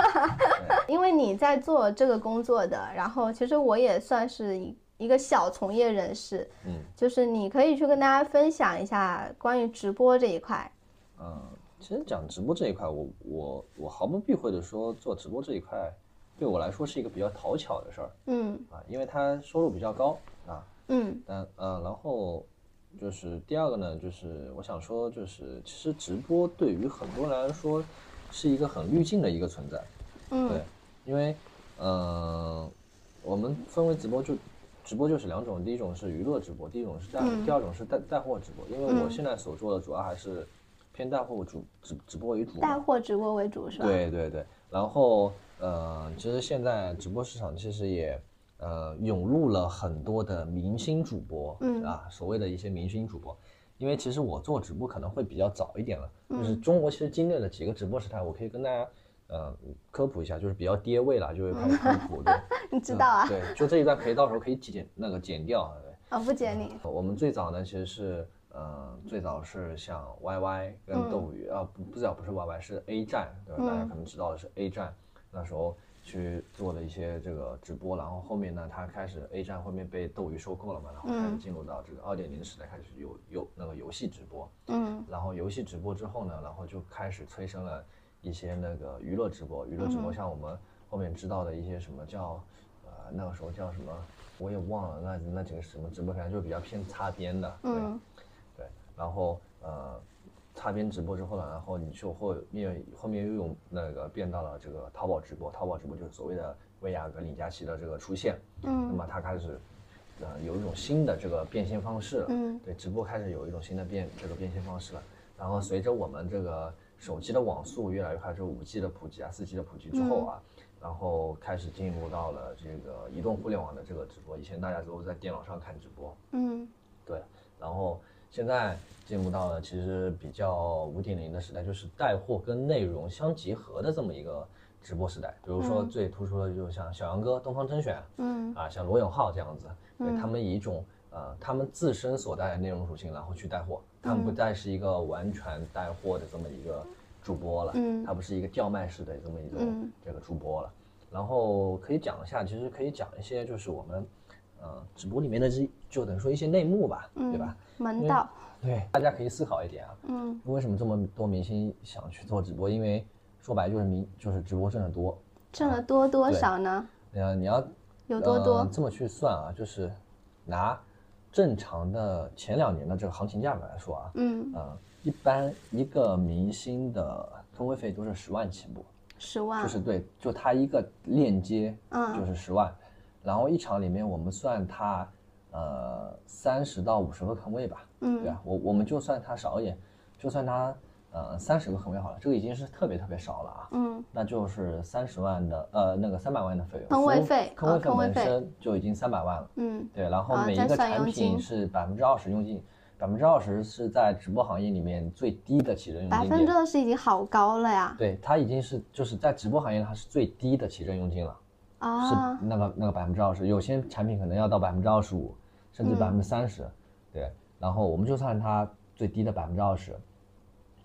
[LAUGHS] 因为你在做这个工作的，然后其实我也算是一一个小从业人士，嗯就是你可以去跟大家分享一下关于直播这一块。嗯，其实讲直播这一块，我我我毫不避讳的说，做直播这一块对我来说是一个比较讨巧的事儿嗯啊，因为它收入比较高啊。嗯但呃，然后就是第二个呢，就是我想说，就是其实直播对于很多人来说是一个很滤镜的一个存在。嗯对，因为嗯、呃我们分为直播就直播就是两种，第一种是娱乐直播，第一种是带，嗯第二种是带带货直播。因为我现在所做的主要还是偏带货主直直播为主。带货直播为主是吧？，对对对，然后呃，其实现在直播市场其实也呃涌入了很多的明星主播，嗯啊，所谓的一些明星主播。因为其实我做直播可能会比较早一点了，就是嗯中国其实经历了几个直播时代，我可以跟大家呃科普一下，就是比较跌位了，就会开始科普，对，[LAUGHS] 你知道啊？对，就这一段可以到时候可以剪那个剪掉，对。啊，不剪你。我们最早呢，其实是呃，最早是像 YY 跟嗯斗鱼、啊，不不知道不是 YY 是 A 站，对吧？大家可能知道的是 A 站，那时候去做了一些这个直播，然后后面呢，他开始 A 站后面被斗鱼收购了嘛，然后开始进入到这个二点零时代，开始有有那个游戏直播，嗯。然后游戏直播之后呢，然后就开始催生了一些那个娱乐直播，娱乐直播像我们后面知道的一些什么叫，呃，那个时候叫什么，我也忘了，那那几个什么直播，反正就比较偏擦边的，对、嗯。对，然后呃，擦边直播之后呢，然后你就后面后面又用那个变到了这个淘宝直播，淘宝直播就是所谓的薇娅跟李佳琦的这个出现，嗯那嗯么他开始，呃，有一种新的这个变现方式了。嗯对，直播开始有一种新的变这个变现方式了。然后随着我们这个手机的网速越来越快，就五 G 的普及啊、四 G 的普及之后啊，然后开始进入到了这个移动互联网的这个直播。以前大家都在电脑上看直播，嗯对，然后现在进入到了其实比较五点零的时代，就是带货跟内容相结合的这么一个直播时代。比如说最突出的，就像小杨哥、东方甄选，嗯。啊，像罗永浩这样子，对他们以一种呃他们自身所带的内容属性，然后去带货，他们不再是一个完全带货的这么一个主播了，嗯他不是一个叫卖式的这么一种嗯。这个主播了。然后可以讲一下，其实可以讲一些就是我们呃直播里面的这就等于说一些内幕吧，对吧？门道，对，大家可以思考一点啊，嗯为什么这么多明星想去做直播？因为说白就是明就是直播挣得多，挣得多多少呢？呃，你要有多多呃？这么去算啊，就是拿正常的前两年的这个行情价格来说啊，嗯，呃，一般一个明星的坑位费都是十万起步，十万，就是对，就他一个链接嗯就是十万，然后一场里面我们算他呃三十到五十个坑位吧，嗯对啊，我我们就算它少一点，就算它呃三十个坑位好了，这个已经是特别特别少了啊，嗯那就是三十万的呃那个三百万的费用，坑位费坑位费本身就已经三百万了，嗯对，然后每一个产品是百分之二十佣金，百分之二十是在直播行业里面最低的起征佣金点，百分之二十已经好高了呀！对，它已经是就是在直播行业它是最低的起征佣金了。啊，是那个那个百分之二十，有些产品可能要到百分之二十五，甚至嗯百分之三十，对。然后我们就算它最低的百分之二十，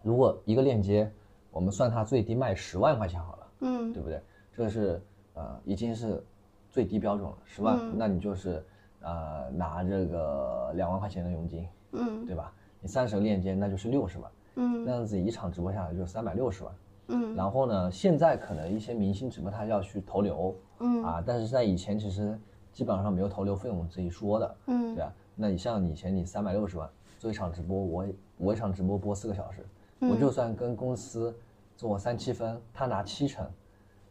如果一个链接，我们算它最低卖十万块钱好了，嗯对不对？这个是呃已经是最低标准了，十万，嗯那你就是呃拿这个两万块钱的佣金，嗯对吧？你三十个链接，那就是六十万，嗯那样子一场直播下来就三百六十万。嗯然后呢，现在可能一些明星直播他要去投流，嗯啊，但是在以前其实基本上没有投流费用这一说的，嗯对啊。那你像以前你三百六十万做一场直播，我我一场直播播四个小时，嗯我就算跟公司做三七分，他拿七成，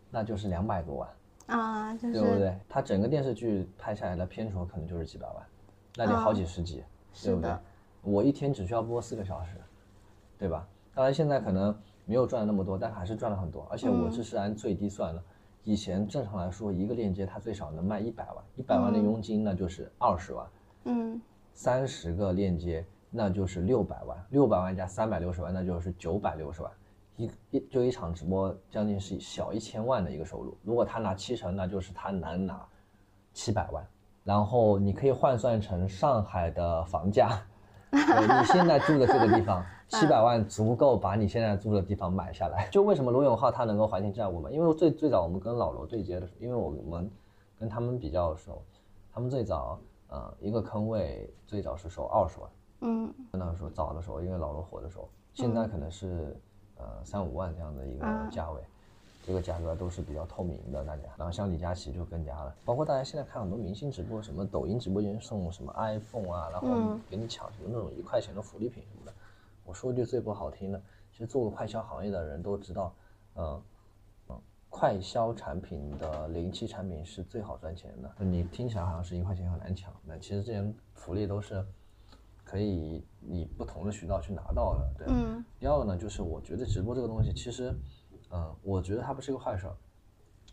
那就是两百多万，啊，就对不对？他整个电视剧拍下来的片酬可能就是几百万，那得好几十集，对不对？我一天只需要播四个小时，对吧？当然现在可能没有赚那么多，但还是赚了很多。而且我这是按最低算的，以前正常来说一个链接它最少能卖一百万，一百万的佣金那就是二十万，嗯三十个链接那就是六百万，六百万加三百六十万那就是九百六十万。一一就一场直播将近是小一千万的一个收入，如果他拿七成，那就是他能拿七百万，然后你可以换算成上海的房价，对你现在住的这个地方，[LAUGHS] 七百万足够把你现在住的地方买下来。就为什么罗永浩他能够还清债务嘛？因为最最早我们跟老罗对接的时候，因为我们跟他们比较熟，他们最早呃一个坑位最早是收二十万。嗯那个时候早的时候，因为老罗火的时候，现在可能是呃三五万这样的一个啊价位，这个价格都是比较透明的，大家。然后像李佳琦就更加了，包括大家现在看很多明星直播，什么抖音直播间送什么 iPhone 啊，然后嗯给你抢什么那种一块钱的福利品什么的。我说句最不好听的，其实做过快销行业的人都知道，嗯。嗯，快销产品的零期产品是最好赚钱的。你听起来好像是一块钱很难抢，那其实这些福利都是可以以不同的渠道去拿到的。对，嗯第二个呢，就是我觉得直播这个东西，其实，嗯，我觉得它不是一个坏事儿，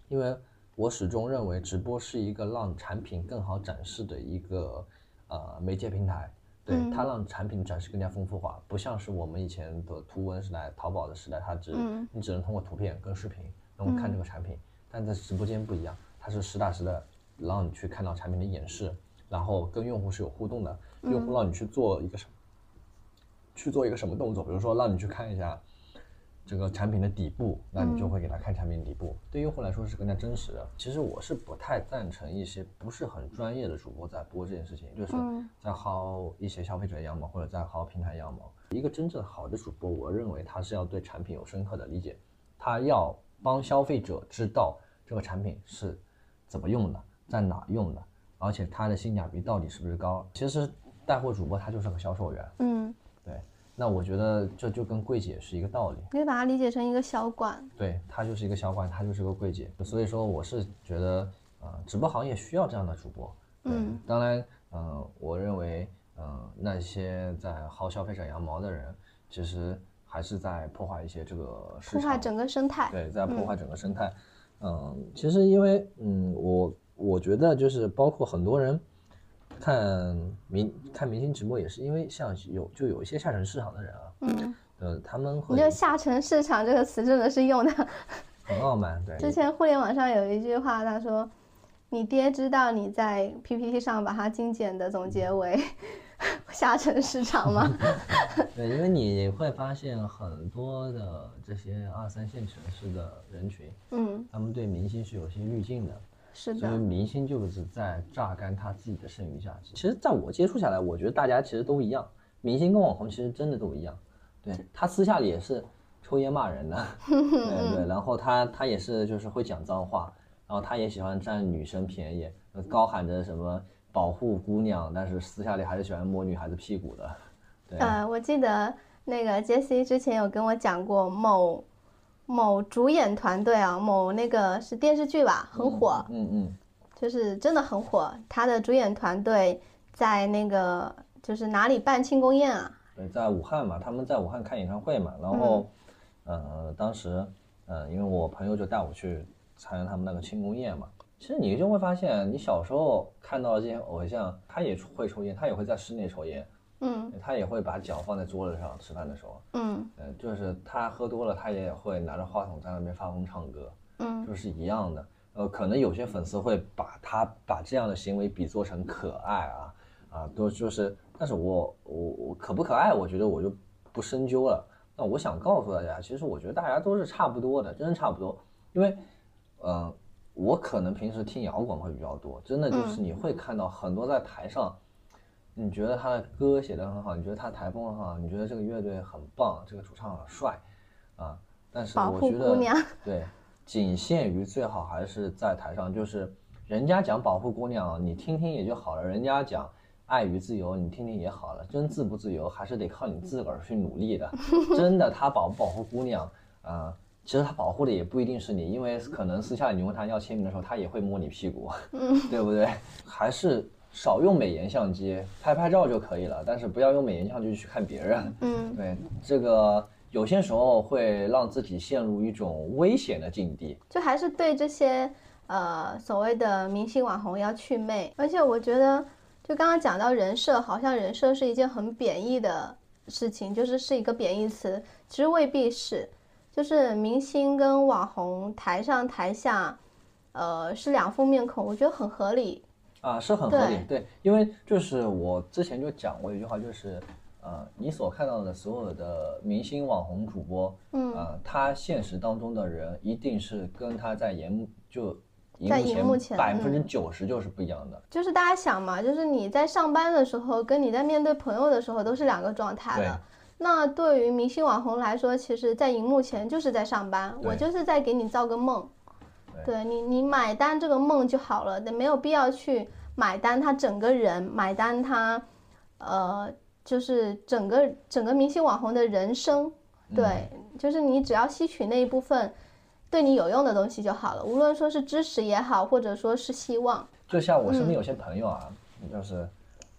因为我始终认为直播是一个让产品更好展示的一个呃媒介平台。对，嗯它让产品展示更加丰富化，不像是我们以前的图文时代、淘宝的时代，它只、嗯你只能通过图片跟视频能够看这个产品，但在直播间不一样，它是实打实的让你去看到产品的演示，然后跟用户是有互动的，用户让你去做一个什么。去做一个什么动作，比如说让你去看一下这个产品的底部，那你就会给他看产品底部，对用户来说是更加真实的。其实我是不太赞成一些不是很专业的主播在播这件事情，就是在薅一些消费者羊毛或者在薅平台羊毛。一个真正好的主播，我认为他是要对产品有深刻的理解，他要帮消费者知道这个产品是怎么用的，在哪用的，而且它的性价比到底是不是高。其实带货主播他就是个销售员，嗯，对，那我觉得这就跟柜姐是一个道理，你可以把它理解成一个小馆。对，它就是一个小馆，它就是个柜姐，所以说我是觉得，呃，直播行业需要这样的主播。对，嗯当然，呃，我认为，呃，那些在薅消费者羊毛的人，其实还是在破坏一些这个市场，破坏整个生态。对，在破坏整个生态。嗯，其实因为，嗯，我我觉得就是包括很多人，看明看明星直播也是，因为像有就有一些下沉市场的人啊，嗯，呃，他们你会这下沉市场这个词真的是用的。[LAUGHS] 很傲慢，对，之前互联网上有一句话，他说：“你爹知道你在 PPT 上把它精简的总结为下沉市场吗？” [LAUGHS] 对，因为你会发现很多的这些二三线城市的人群，嗯，他们对明星是有些滤镜的，是的所以，明星就是在榨干他自己的剩余价值。其实，在我接触下来，我觉得大家其实都一样，明星跟网红其实真的都一样。对他私下里也是抽烟骂人的，[LAUGHS] 对对，然后他他也是就是会讲脏话，然后他也喜欢占女生便宜，呃高喊着什么保护姑娘，但是私下里还是喜欢摸女孩子屁股的。对，呃，我记得那个杰西之前有跟我讲过某某主演团队啊，某那个是电视剧吧，很火，嗯嗯，就是真的很火。他的主演团队在那个就是哪里办庆功宴啊？对，在武汉嘛，他们在武汉开演唱会嘛，然后，呃，当时，呃，因为我朋友就带我去参加他们那个庆功宴嘛。其实你就会发现，你小时候看到这些偶像，他也会抽烟，他也会在室内抽烟，嗯他也会把脚放在桌子上吃饭的时候，嗯呃，就是他喝多了，他也会拿着话筒在那边发疯唱歌，嗯就是一样的。呃，可能有些粉丝会把他把这样的行为比作成可爱啊啊，都就是，但是我我我可不可爱，我觉得我就不深究了。那我想告诉大家，其实我觉得大家都是差不多的，真的差不多。因为，呃，我可能平时听摇滚会比较多，真的就是你会看到很多在台上，你觉得他的歌写得很好，你觉得他台风很好，你觉得这个乐队很棒，这个主唱很帅，啊，但是我觉得对，仅限于最好还是在台上，就是人家讲保护姑娘，你听听也就好了；人家讲爱与自由，你听听也好了。真自不自由，还是得靠你自个儿去努力的。[LAUGHS] 真的，他保不保护姑娘啊、其实他保护的也不一定是你，因为可能私下你问他要签名的时候，他也会摸你屁股，嗯 [LAUGHS] 对不对？还是少用美颜相机，拍拍照就可以了，但是不要用美颜相机去看别人。嗯对，这个有些时候会让自己陷入一种危险的境地。就还是对这些呃所谓的明星网红要祛魅，而且我觉得，就刚刚讲到人设，好像人设是一件很贬义的事情，就是是一个贬义词，其实未必是，就是明星跟网红台上台下，呃是两副面孔，我觉得很合理。啊，是很合理，对，因为就是我之前就讲过一句话，就是，呃，你所看到的所有的明星网红主播，嗯呃，他现实当中的人一定是跟他在荧幕就荧在幕荧幕前百分之九十就是不一样的，就是大家想嘛，就是你在上班的时候，跟你在面对朋友的时候都是两个状态对了。那对于明星网红来说，其实，在荧幕前就是在上班，我就是在给你造个梦，对。你，你买单这个梦就好了，没有必要去买单他整个人，买单他，呃，就是整个整个明星网红的人生，对，就是你只要吸取那一部分对你有用的东西就好了，无论说是知识也好，或者说是希望，就像我身嗯。边有些朋友啊，就是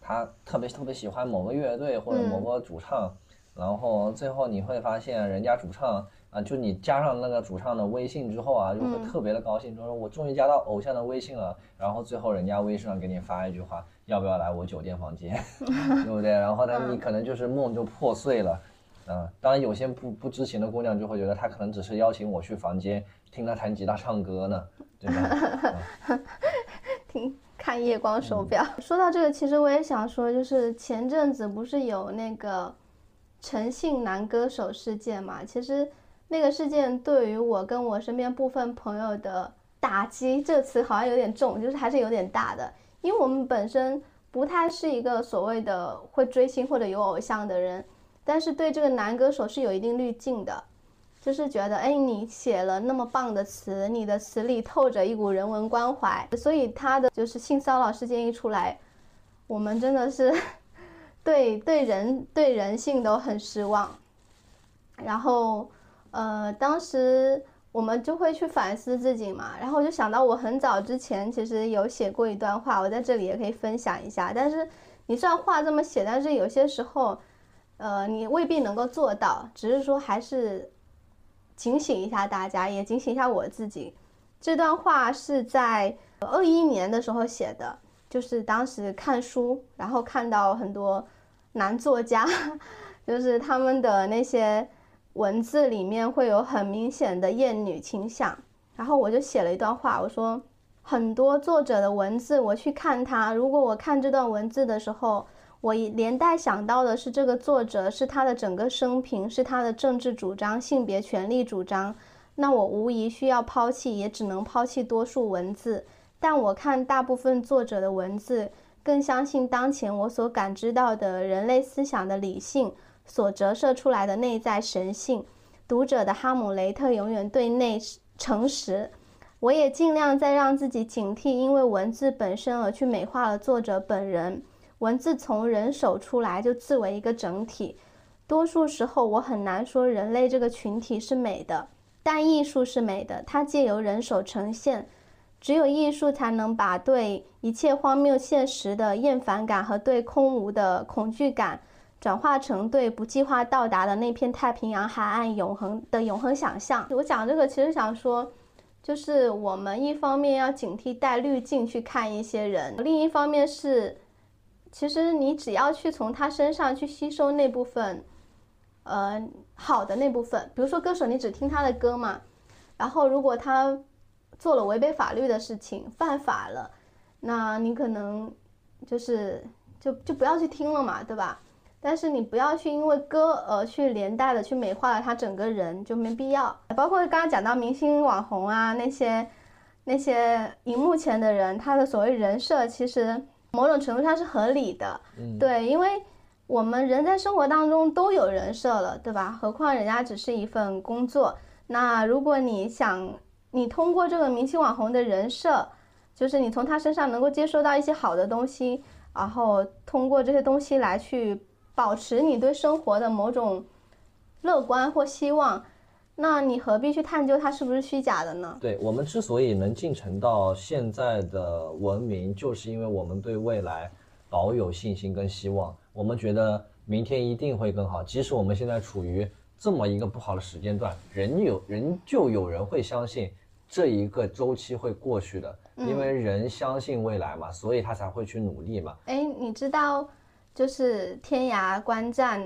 他特别特别喜欢某个乐队或者某嗯。个主唱，然后最后你会发现人家主唱啊，就你加上那个主唱的微信之后啊，就会嗯特别的高兴，就说我终于加到偶像的微信了。然后最后人家微信上给你发一句话，要不要来我酒店房间，[LAUGHS] 对不对？然后呢，嗯你可能就是梦就破碎了。嗯，当然有些不不知情的姑娘就会觉得他可能只是邀请我去房间听他弹吉他唱歌呢，对吧？[LAUGHS] 听看夜光手表。说到这个，其实我也想说，就是前阵子不是有那个诚信男歌手事件嘛？其实那个事件对于我跟我身边部分朋友的打击，这词好像有点重，就是还是有点大的，因为我们本身不太是一个所谓的会追星或者有偶像的人，但是对这个男歌手是有一定滤镜的。就是觉得，哎，你写了那么棒的词，你的词里透着一股人文关怀，所以他的就是性骚扰事件一出来，我们真的是对对人对人性都很失望。然后，呃，当时我们就会去反思自己嘛，然后我就想到我很早之前其实有写过一段话，我在这里也可以分享一下。但是你虽然话这么写，但是有些时候，呃，你未必能够做到，只是说还是。警醒一下大家，也警醒一下我自己。这段话是在二一年的时候写的，就是当时看书，然后看到很多男作家，[LAUGHS] 就是他们的那些文字里面会有很明显的厌女倾向，然后我就写了一段话，我说很多作者的文字，我去看他，如果我看这段文字的时候，我连带想到的是这个作者是他的整个生平，是他的政治主张、性别权利主张。那我无疑需要抛弃，也只能抛弃多数文字。但我看大部分作者的文字，更相信当前我所感知到的人类思想的理性所折射出来的内在神性。读者的哈姆雷特永远对内诚实。我也尽量在让自己警惕，因为文字本身而去美化了作者本人。文字从人手出来就自为一个整体。多数时候，我很难说人类这个群体是美的。但艺术是美的，它借由人手呈现，只有艺术才能把对一切荒谬现实的厌烦感和对空无的恐惧感，转化成对不计划到达的那片太平洋海岸永恒的永恒想象。我讲这个其实想说，就是我们一方面要警惕带滤镜去看一些人，另一方面是，其实你只要去从他身上去吸收那部分。呃，好的那部分，比如说歌手，你只听他的歌嘛，然后如果他做了违背法律的事情，犯法了，那你可能就是就就不要去听了嘛，对吧？但是你不要去因为歌而去连带的去美化了他整个人，就没必要。包括刚刚讲到明星网红啊，那些那些荧幕前的人，他的所谓人设，其实某种程度上是合理的，对，因为。我们人在生活当中都有人设了，对吧？何况人家只是一份工作。那如果你想，你通过这个明星网红的人设，就是你从他身上能够接收到一些好的东西，然后通过这些东西来去保持你对生活的某种乐观或希望，那你何必去探究它是不是虚假的呢？对我们之所以能进程到现在的文明，就是因为我们对未来保有信心跟希望。我们觉得明天一定会更好，即使我们现在处于这么一个不好的时间段，仍有仍旧有人会相信这一个周期会过去的，因为人相信未来嘛，所以他才会去努力嘛。哎，你知道，就是天涯观战，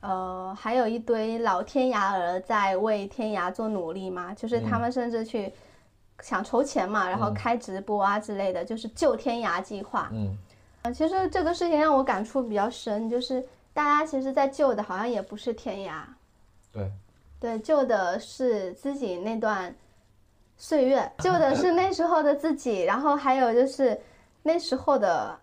呃，还有一堆老天涯儿在为天涯做努力吗？就是他们甚至去想筹钱嘛，然后开直播啊之类的，就是救天涯计划。嗯。其实这个事情让我感触比较深，就是大家其实，在救的好像也不是天涯，对，对，救的是自己那段岁月，[LAUGHS] 救的是那时候的自己，然后还有就是那时候的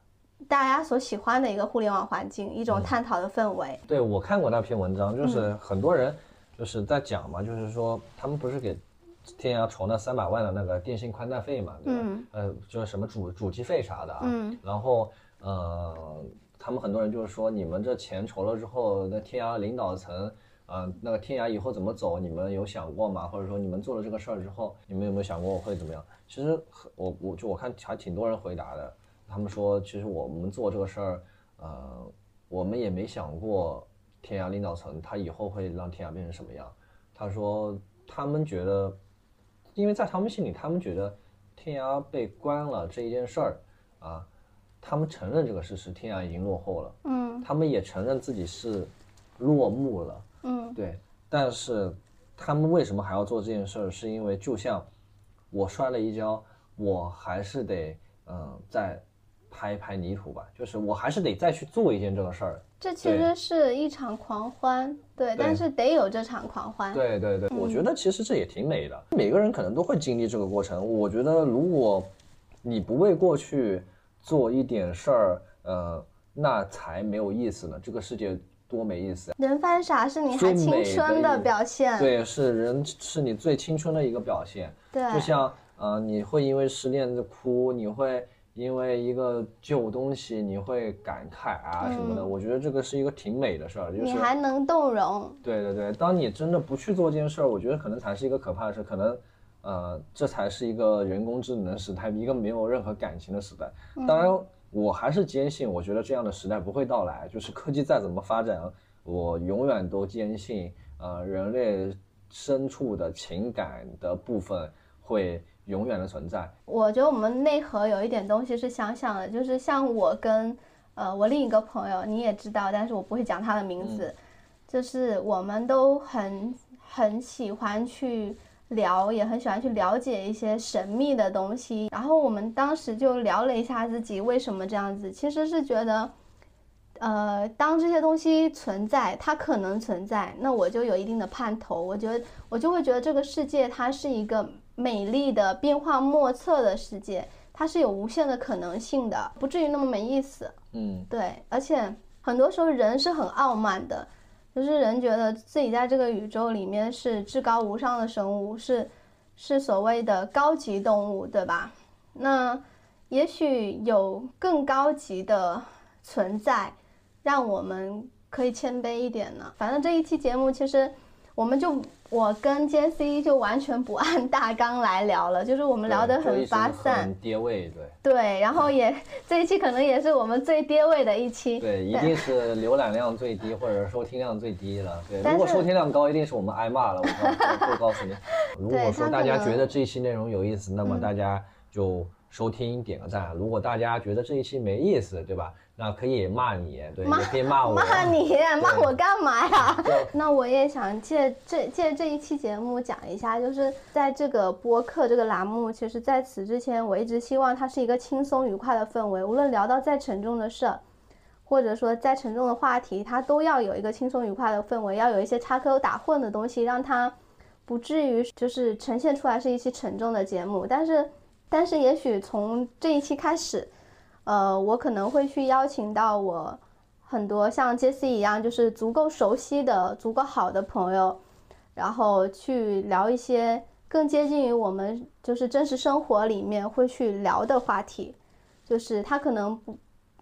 大家所喜欢的一个互联网环境，一种探讨的氛围。对我看过那篇文章，就是很多人就是在讲嘛，就是说他们不是给天涯筹那三百万的那个电信宽带费嘛，对吧？呃，就是什么主主机费啥的啊，然后。呃，他们很多人就是说，你们这钱筹了之后，那天涯领导层，呃，那个天涯以后怎么走，你们有想过吗？或者说你们做了这个事儿之后，你们有没有想过会怎么样？其实我我就我看还挺多人回答的，他们说其实我们做这个事儿，呃，我们也没想过天涯领导层他以后会让天涯变成什么样。他说他们觉得，因为在他们心里，他们觉得天涯被关了这一件事儿，啊。他们承认这个事实，天涯已经落后了。嗯，他们也承认自己是落幕了。嗯，对。但是他们为什么还要做这件事儿？是因为就像我摔了一跤，我还是得嗯再拍一拍泥土吧，就是我还是得再去做一件这个事儿。这其实是一场狂欢，对，但是得有这场狂欢。对对对，我觉得其实这也挺美的。每个人可能都会经历这个过程。我觉得如果你不为过去。做一点事儿，呃，那才没有意思呢。这个世界多没意思啊！人犯傻是你还青春的表现，对，是人是你最青春的一个表现。对，就像呃，你会因为失恋就哭，你会因为一个旧东西你会感慨啊什么的。我觉得这个是一个挺美的事儿，就是你还能动容。对对对，当你真的不去做这件事儿，我觉得可能才是一个可怕的事，可能。呃，这才是一个人工智能时代，一个没有任何感情的时代。当然，我还是坚信，我觉得这样的时代不会到来。就是科技再怎么发展，我永远都坚信，呃，人类深处的情感的部分会永远的存在。我觉得我们内核有一点东西是相像的，就是像我跟呃我另一个朋友，你也知道，但是我不会讲他的名字，就是我们都很很喜欢去聊，也很喜欢去了解一些神秘的东西。然后我们当时就聊了一下自己为什么这样子，其实是觉得。呃，当这些东西存在，它可能存在，那我就有一定的盼头。我觉得，我就会觉得这个世界它是一个美丽的、变化莫测的世界，它是有无限的可能性的，不至于那么没意思。嗯，对。而且很多时候人是很傲慢的，就是人觉得自己在这个宇宙里面是至高无上的生物，是是所谓的高级动物，对吧？那也许有更高级的存在。让我们可以谦卑一点呢。反正这一期节目，其实我们就我跟 J C 就完全不按大纲来聊了，就是我们聊得很发散，跌位，对对。然后也这一期可能也是我们最跌位的一期，对，一定是浏览量最低或者收听量最低了。对，如果收听量高，一定是我们挨骂了。我我告诉你，[LAUGHS] 如果说大家觉得这一期内容有意思，那么大家就收听点个赞。如果大家觉得这一期没意思，对吧？那可以骂你，对，也可以骂我。骂你，骂我干嘛呀？[LAUGHS] 那我也想借这借这一期节目讲一下，就是在这个播客这个栏目，其实在此之前，我一直希望它是一个轻松愉快的氛围。无论聊到再沉重的事儿，或者说再沉重的话题，它都要有一个轻松愉快的氛围，要有一些插科打诨的东西，让它不至于就是呈现出来是一期沉重的节目。但是，但是也许从这一期开始。呃，我可能会去邀请到我很多像杰西一样，就是足够熟悉的、足够好的朋友，然后去聊一些更接近于我们就是真实生活里面会去聊的话题，就是他可能不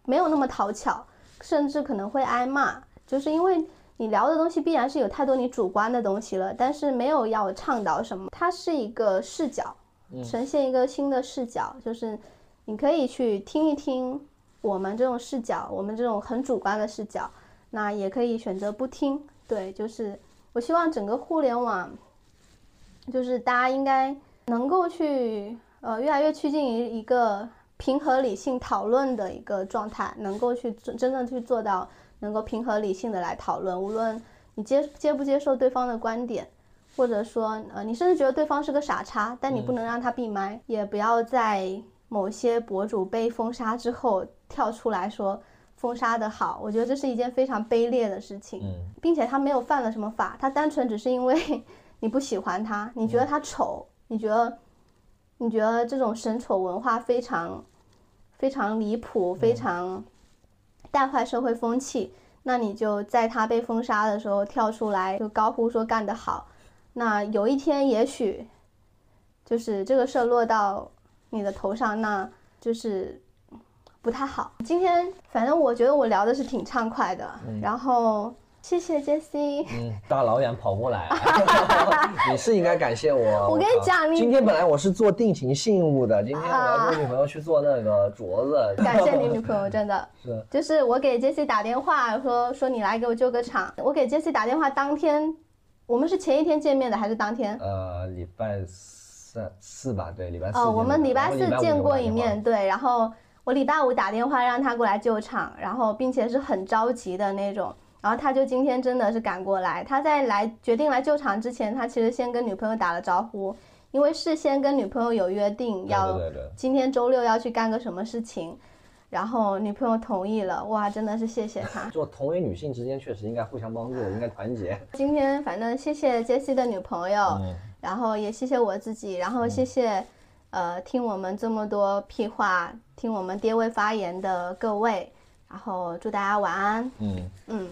没有那么讨巧，甚至可能会挨骂，就是因为你聊的东西必然是有太多你主观的东西了，但是没有要倡导什么，它是一个视角，呈现一个新的视角，就是。你可以去听一听我们这种视角，我们这种很主观的视角，那也可以选择不听。对，就是我希望整个互联网，就是大家应该能够去呃越来越趋近于一个平和理性讨论的一个状态，能够去真真正去做到能够平和理性的来讨论，无论你接接不接受对方的观点，或者说呃你甚至觉得对方是个傻叉，但你不能让他闭麦，也不要在。某些博主被封杀之后跳出来说封杀的好，我觉得这是一件非常卑劣的事情，并且他没有犯了什么法，他单纯只是因为 [LAUGHS] 你不喜欢他，你觉得他丑，你觉得你觉得这种神丑文化非常非常离谱，非常带坏社会风气，那你就在他被封杀的时候跳出来就高呼说干得好，那有一天也许就是这个事儿落到。你的头上那就是不太好。今天反正我觉得我聊的是挺畅快的，然后谢谢杰西。嗯，大老远跑过来，[LAUGHS] 你是应该感谢我。我跟你讲，你今天本来我是做定情信物的，今天我要跟女朋友去做那个镯子。[LAUGHS] 感谢你女朋友，真的 [LAUGHS] 是。就是我给杰西打电话说说你来给我救个场。我给杰西打电话当天，我们是前一天见面的还是当天？呃，礼拜四。四四吧，对，礼拜四。哦，我们礼拜四见过一面，对。然后我礼拜五打电话让他过来救场，然后并且是很着急的那种。然后他就今天真的是赶过来。他在来决定来救场之前，他其实先跟女朋友打了招呼，因为事先跟女朋友有约定，要今天周六要去干个什么事情，然后女朋友同意了。哇，真的是谢谢他。做同为女性之间确实应该互相帮助，应该团结。今天反正谢谢杰西的女朋友。然后也谢谢我自己，然后谢谢，呃，听我们这么多屁话，听我们爹位发言的各位，然后祝大家晚安。嗯嗯。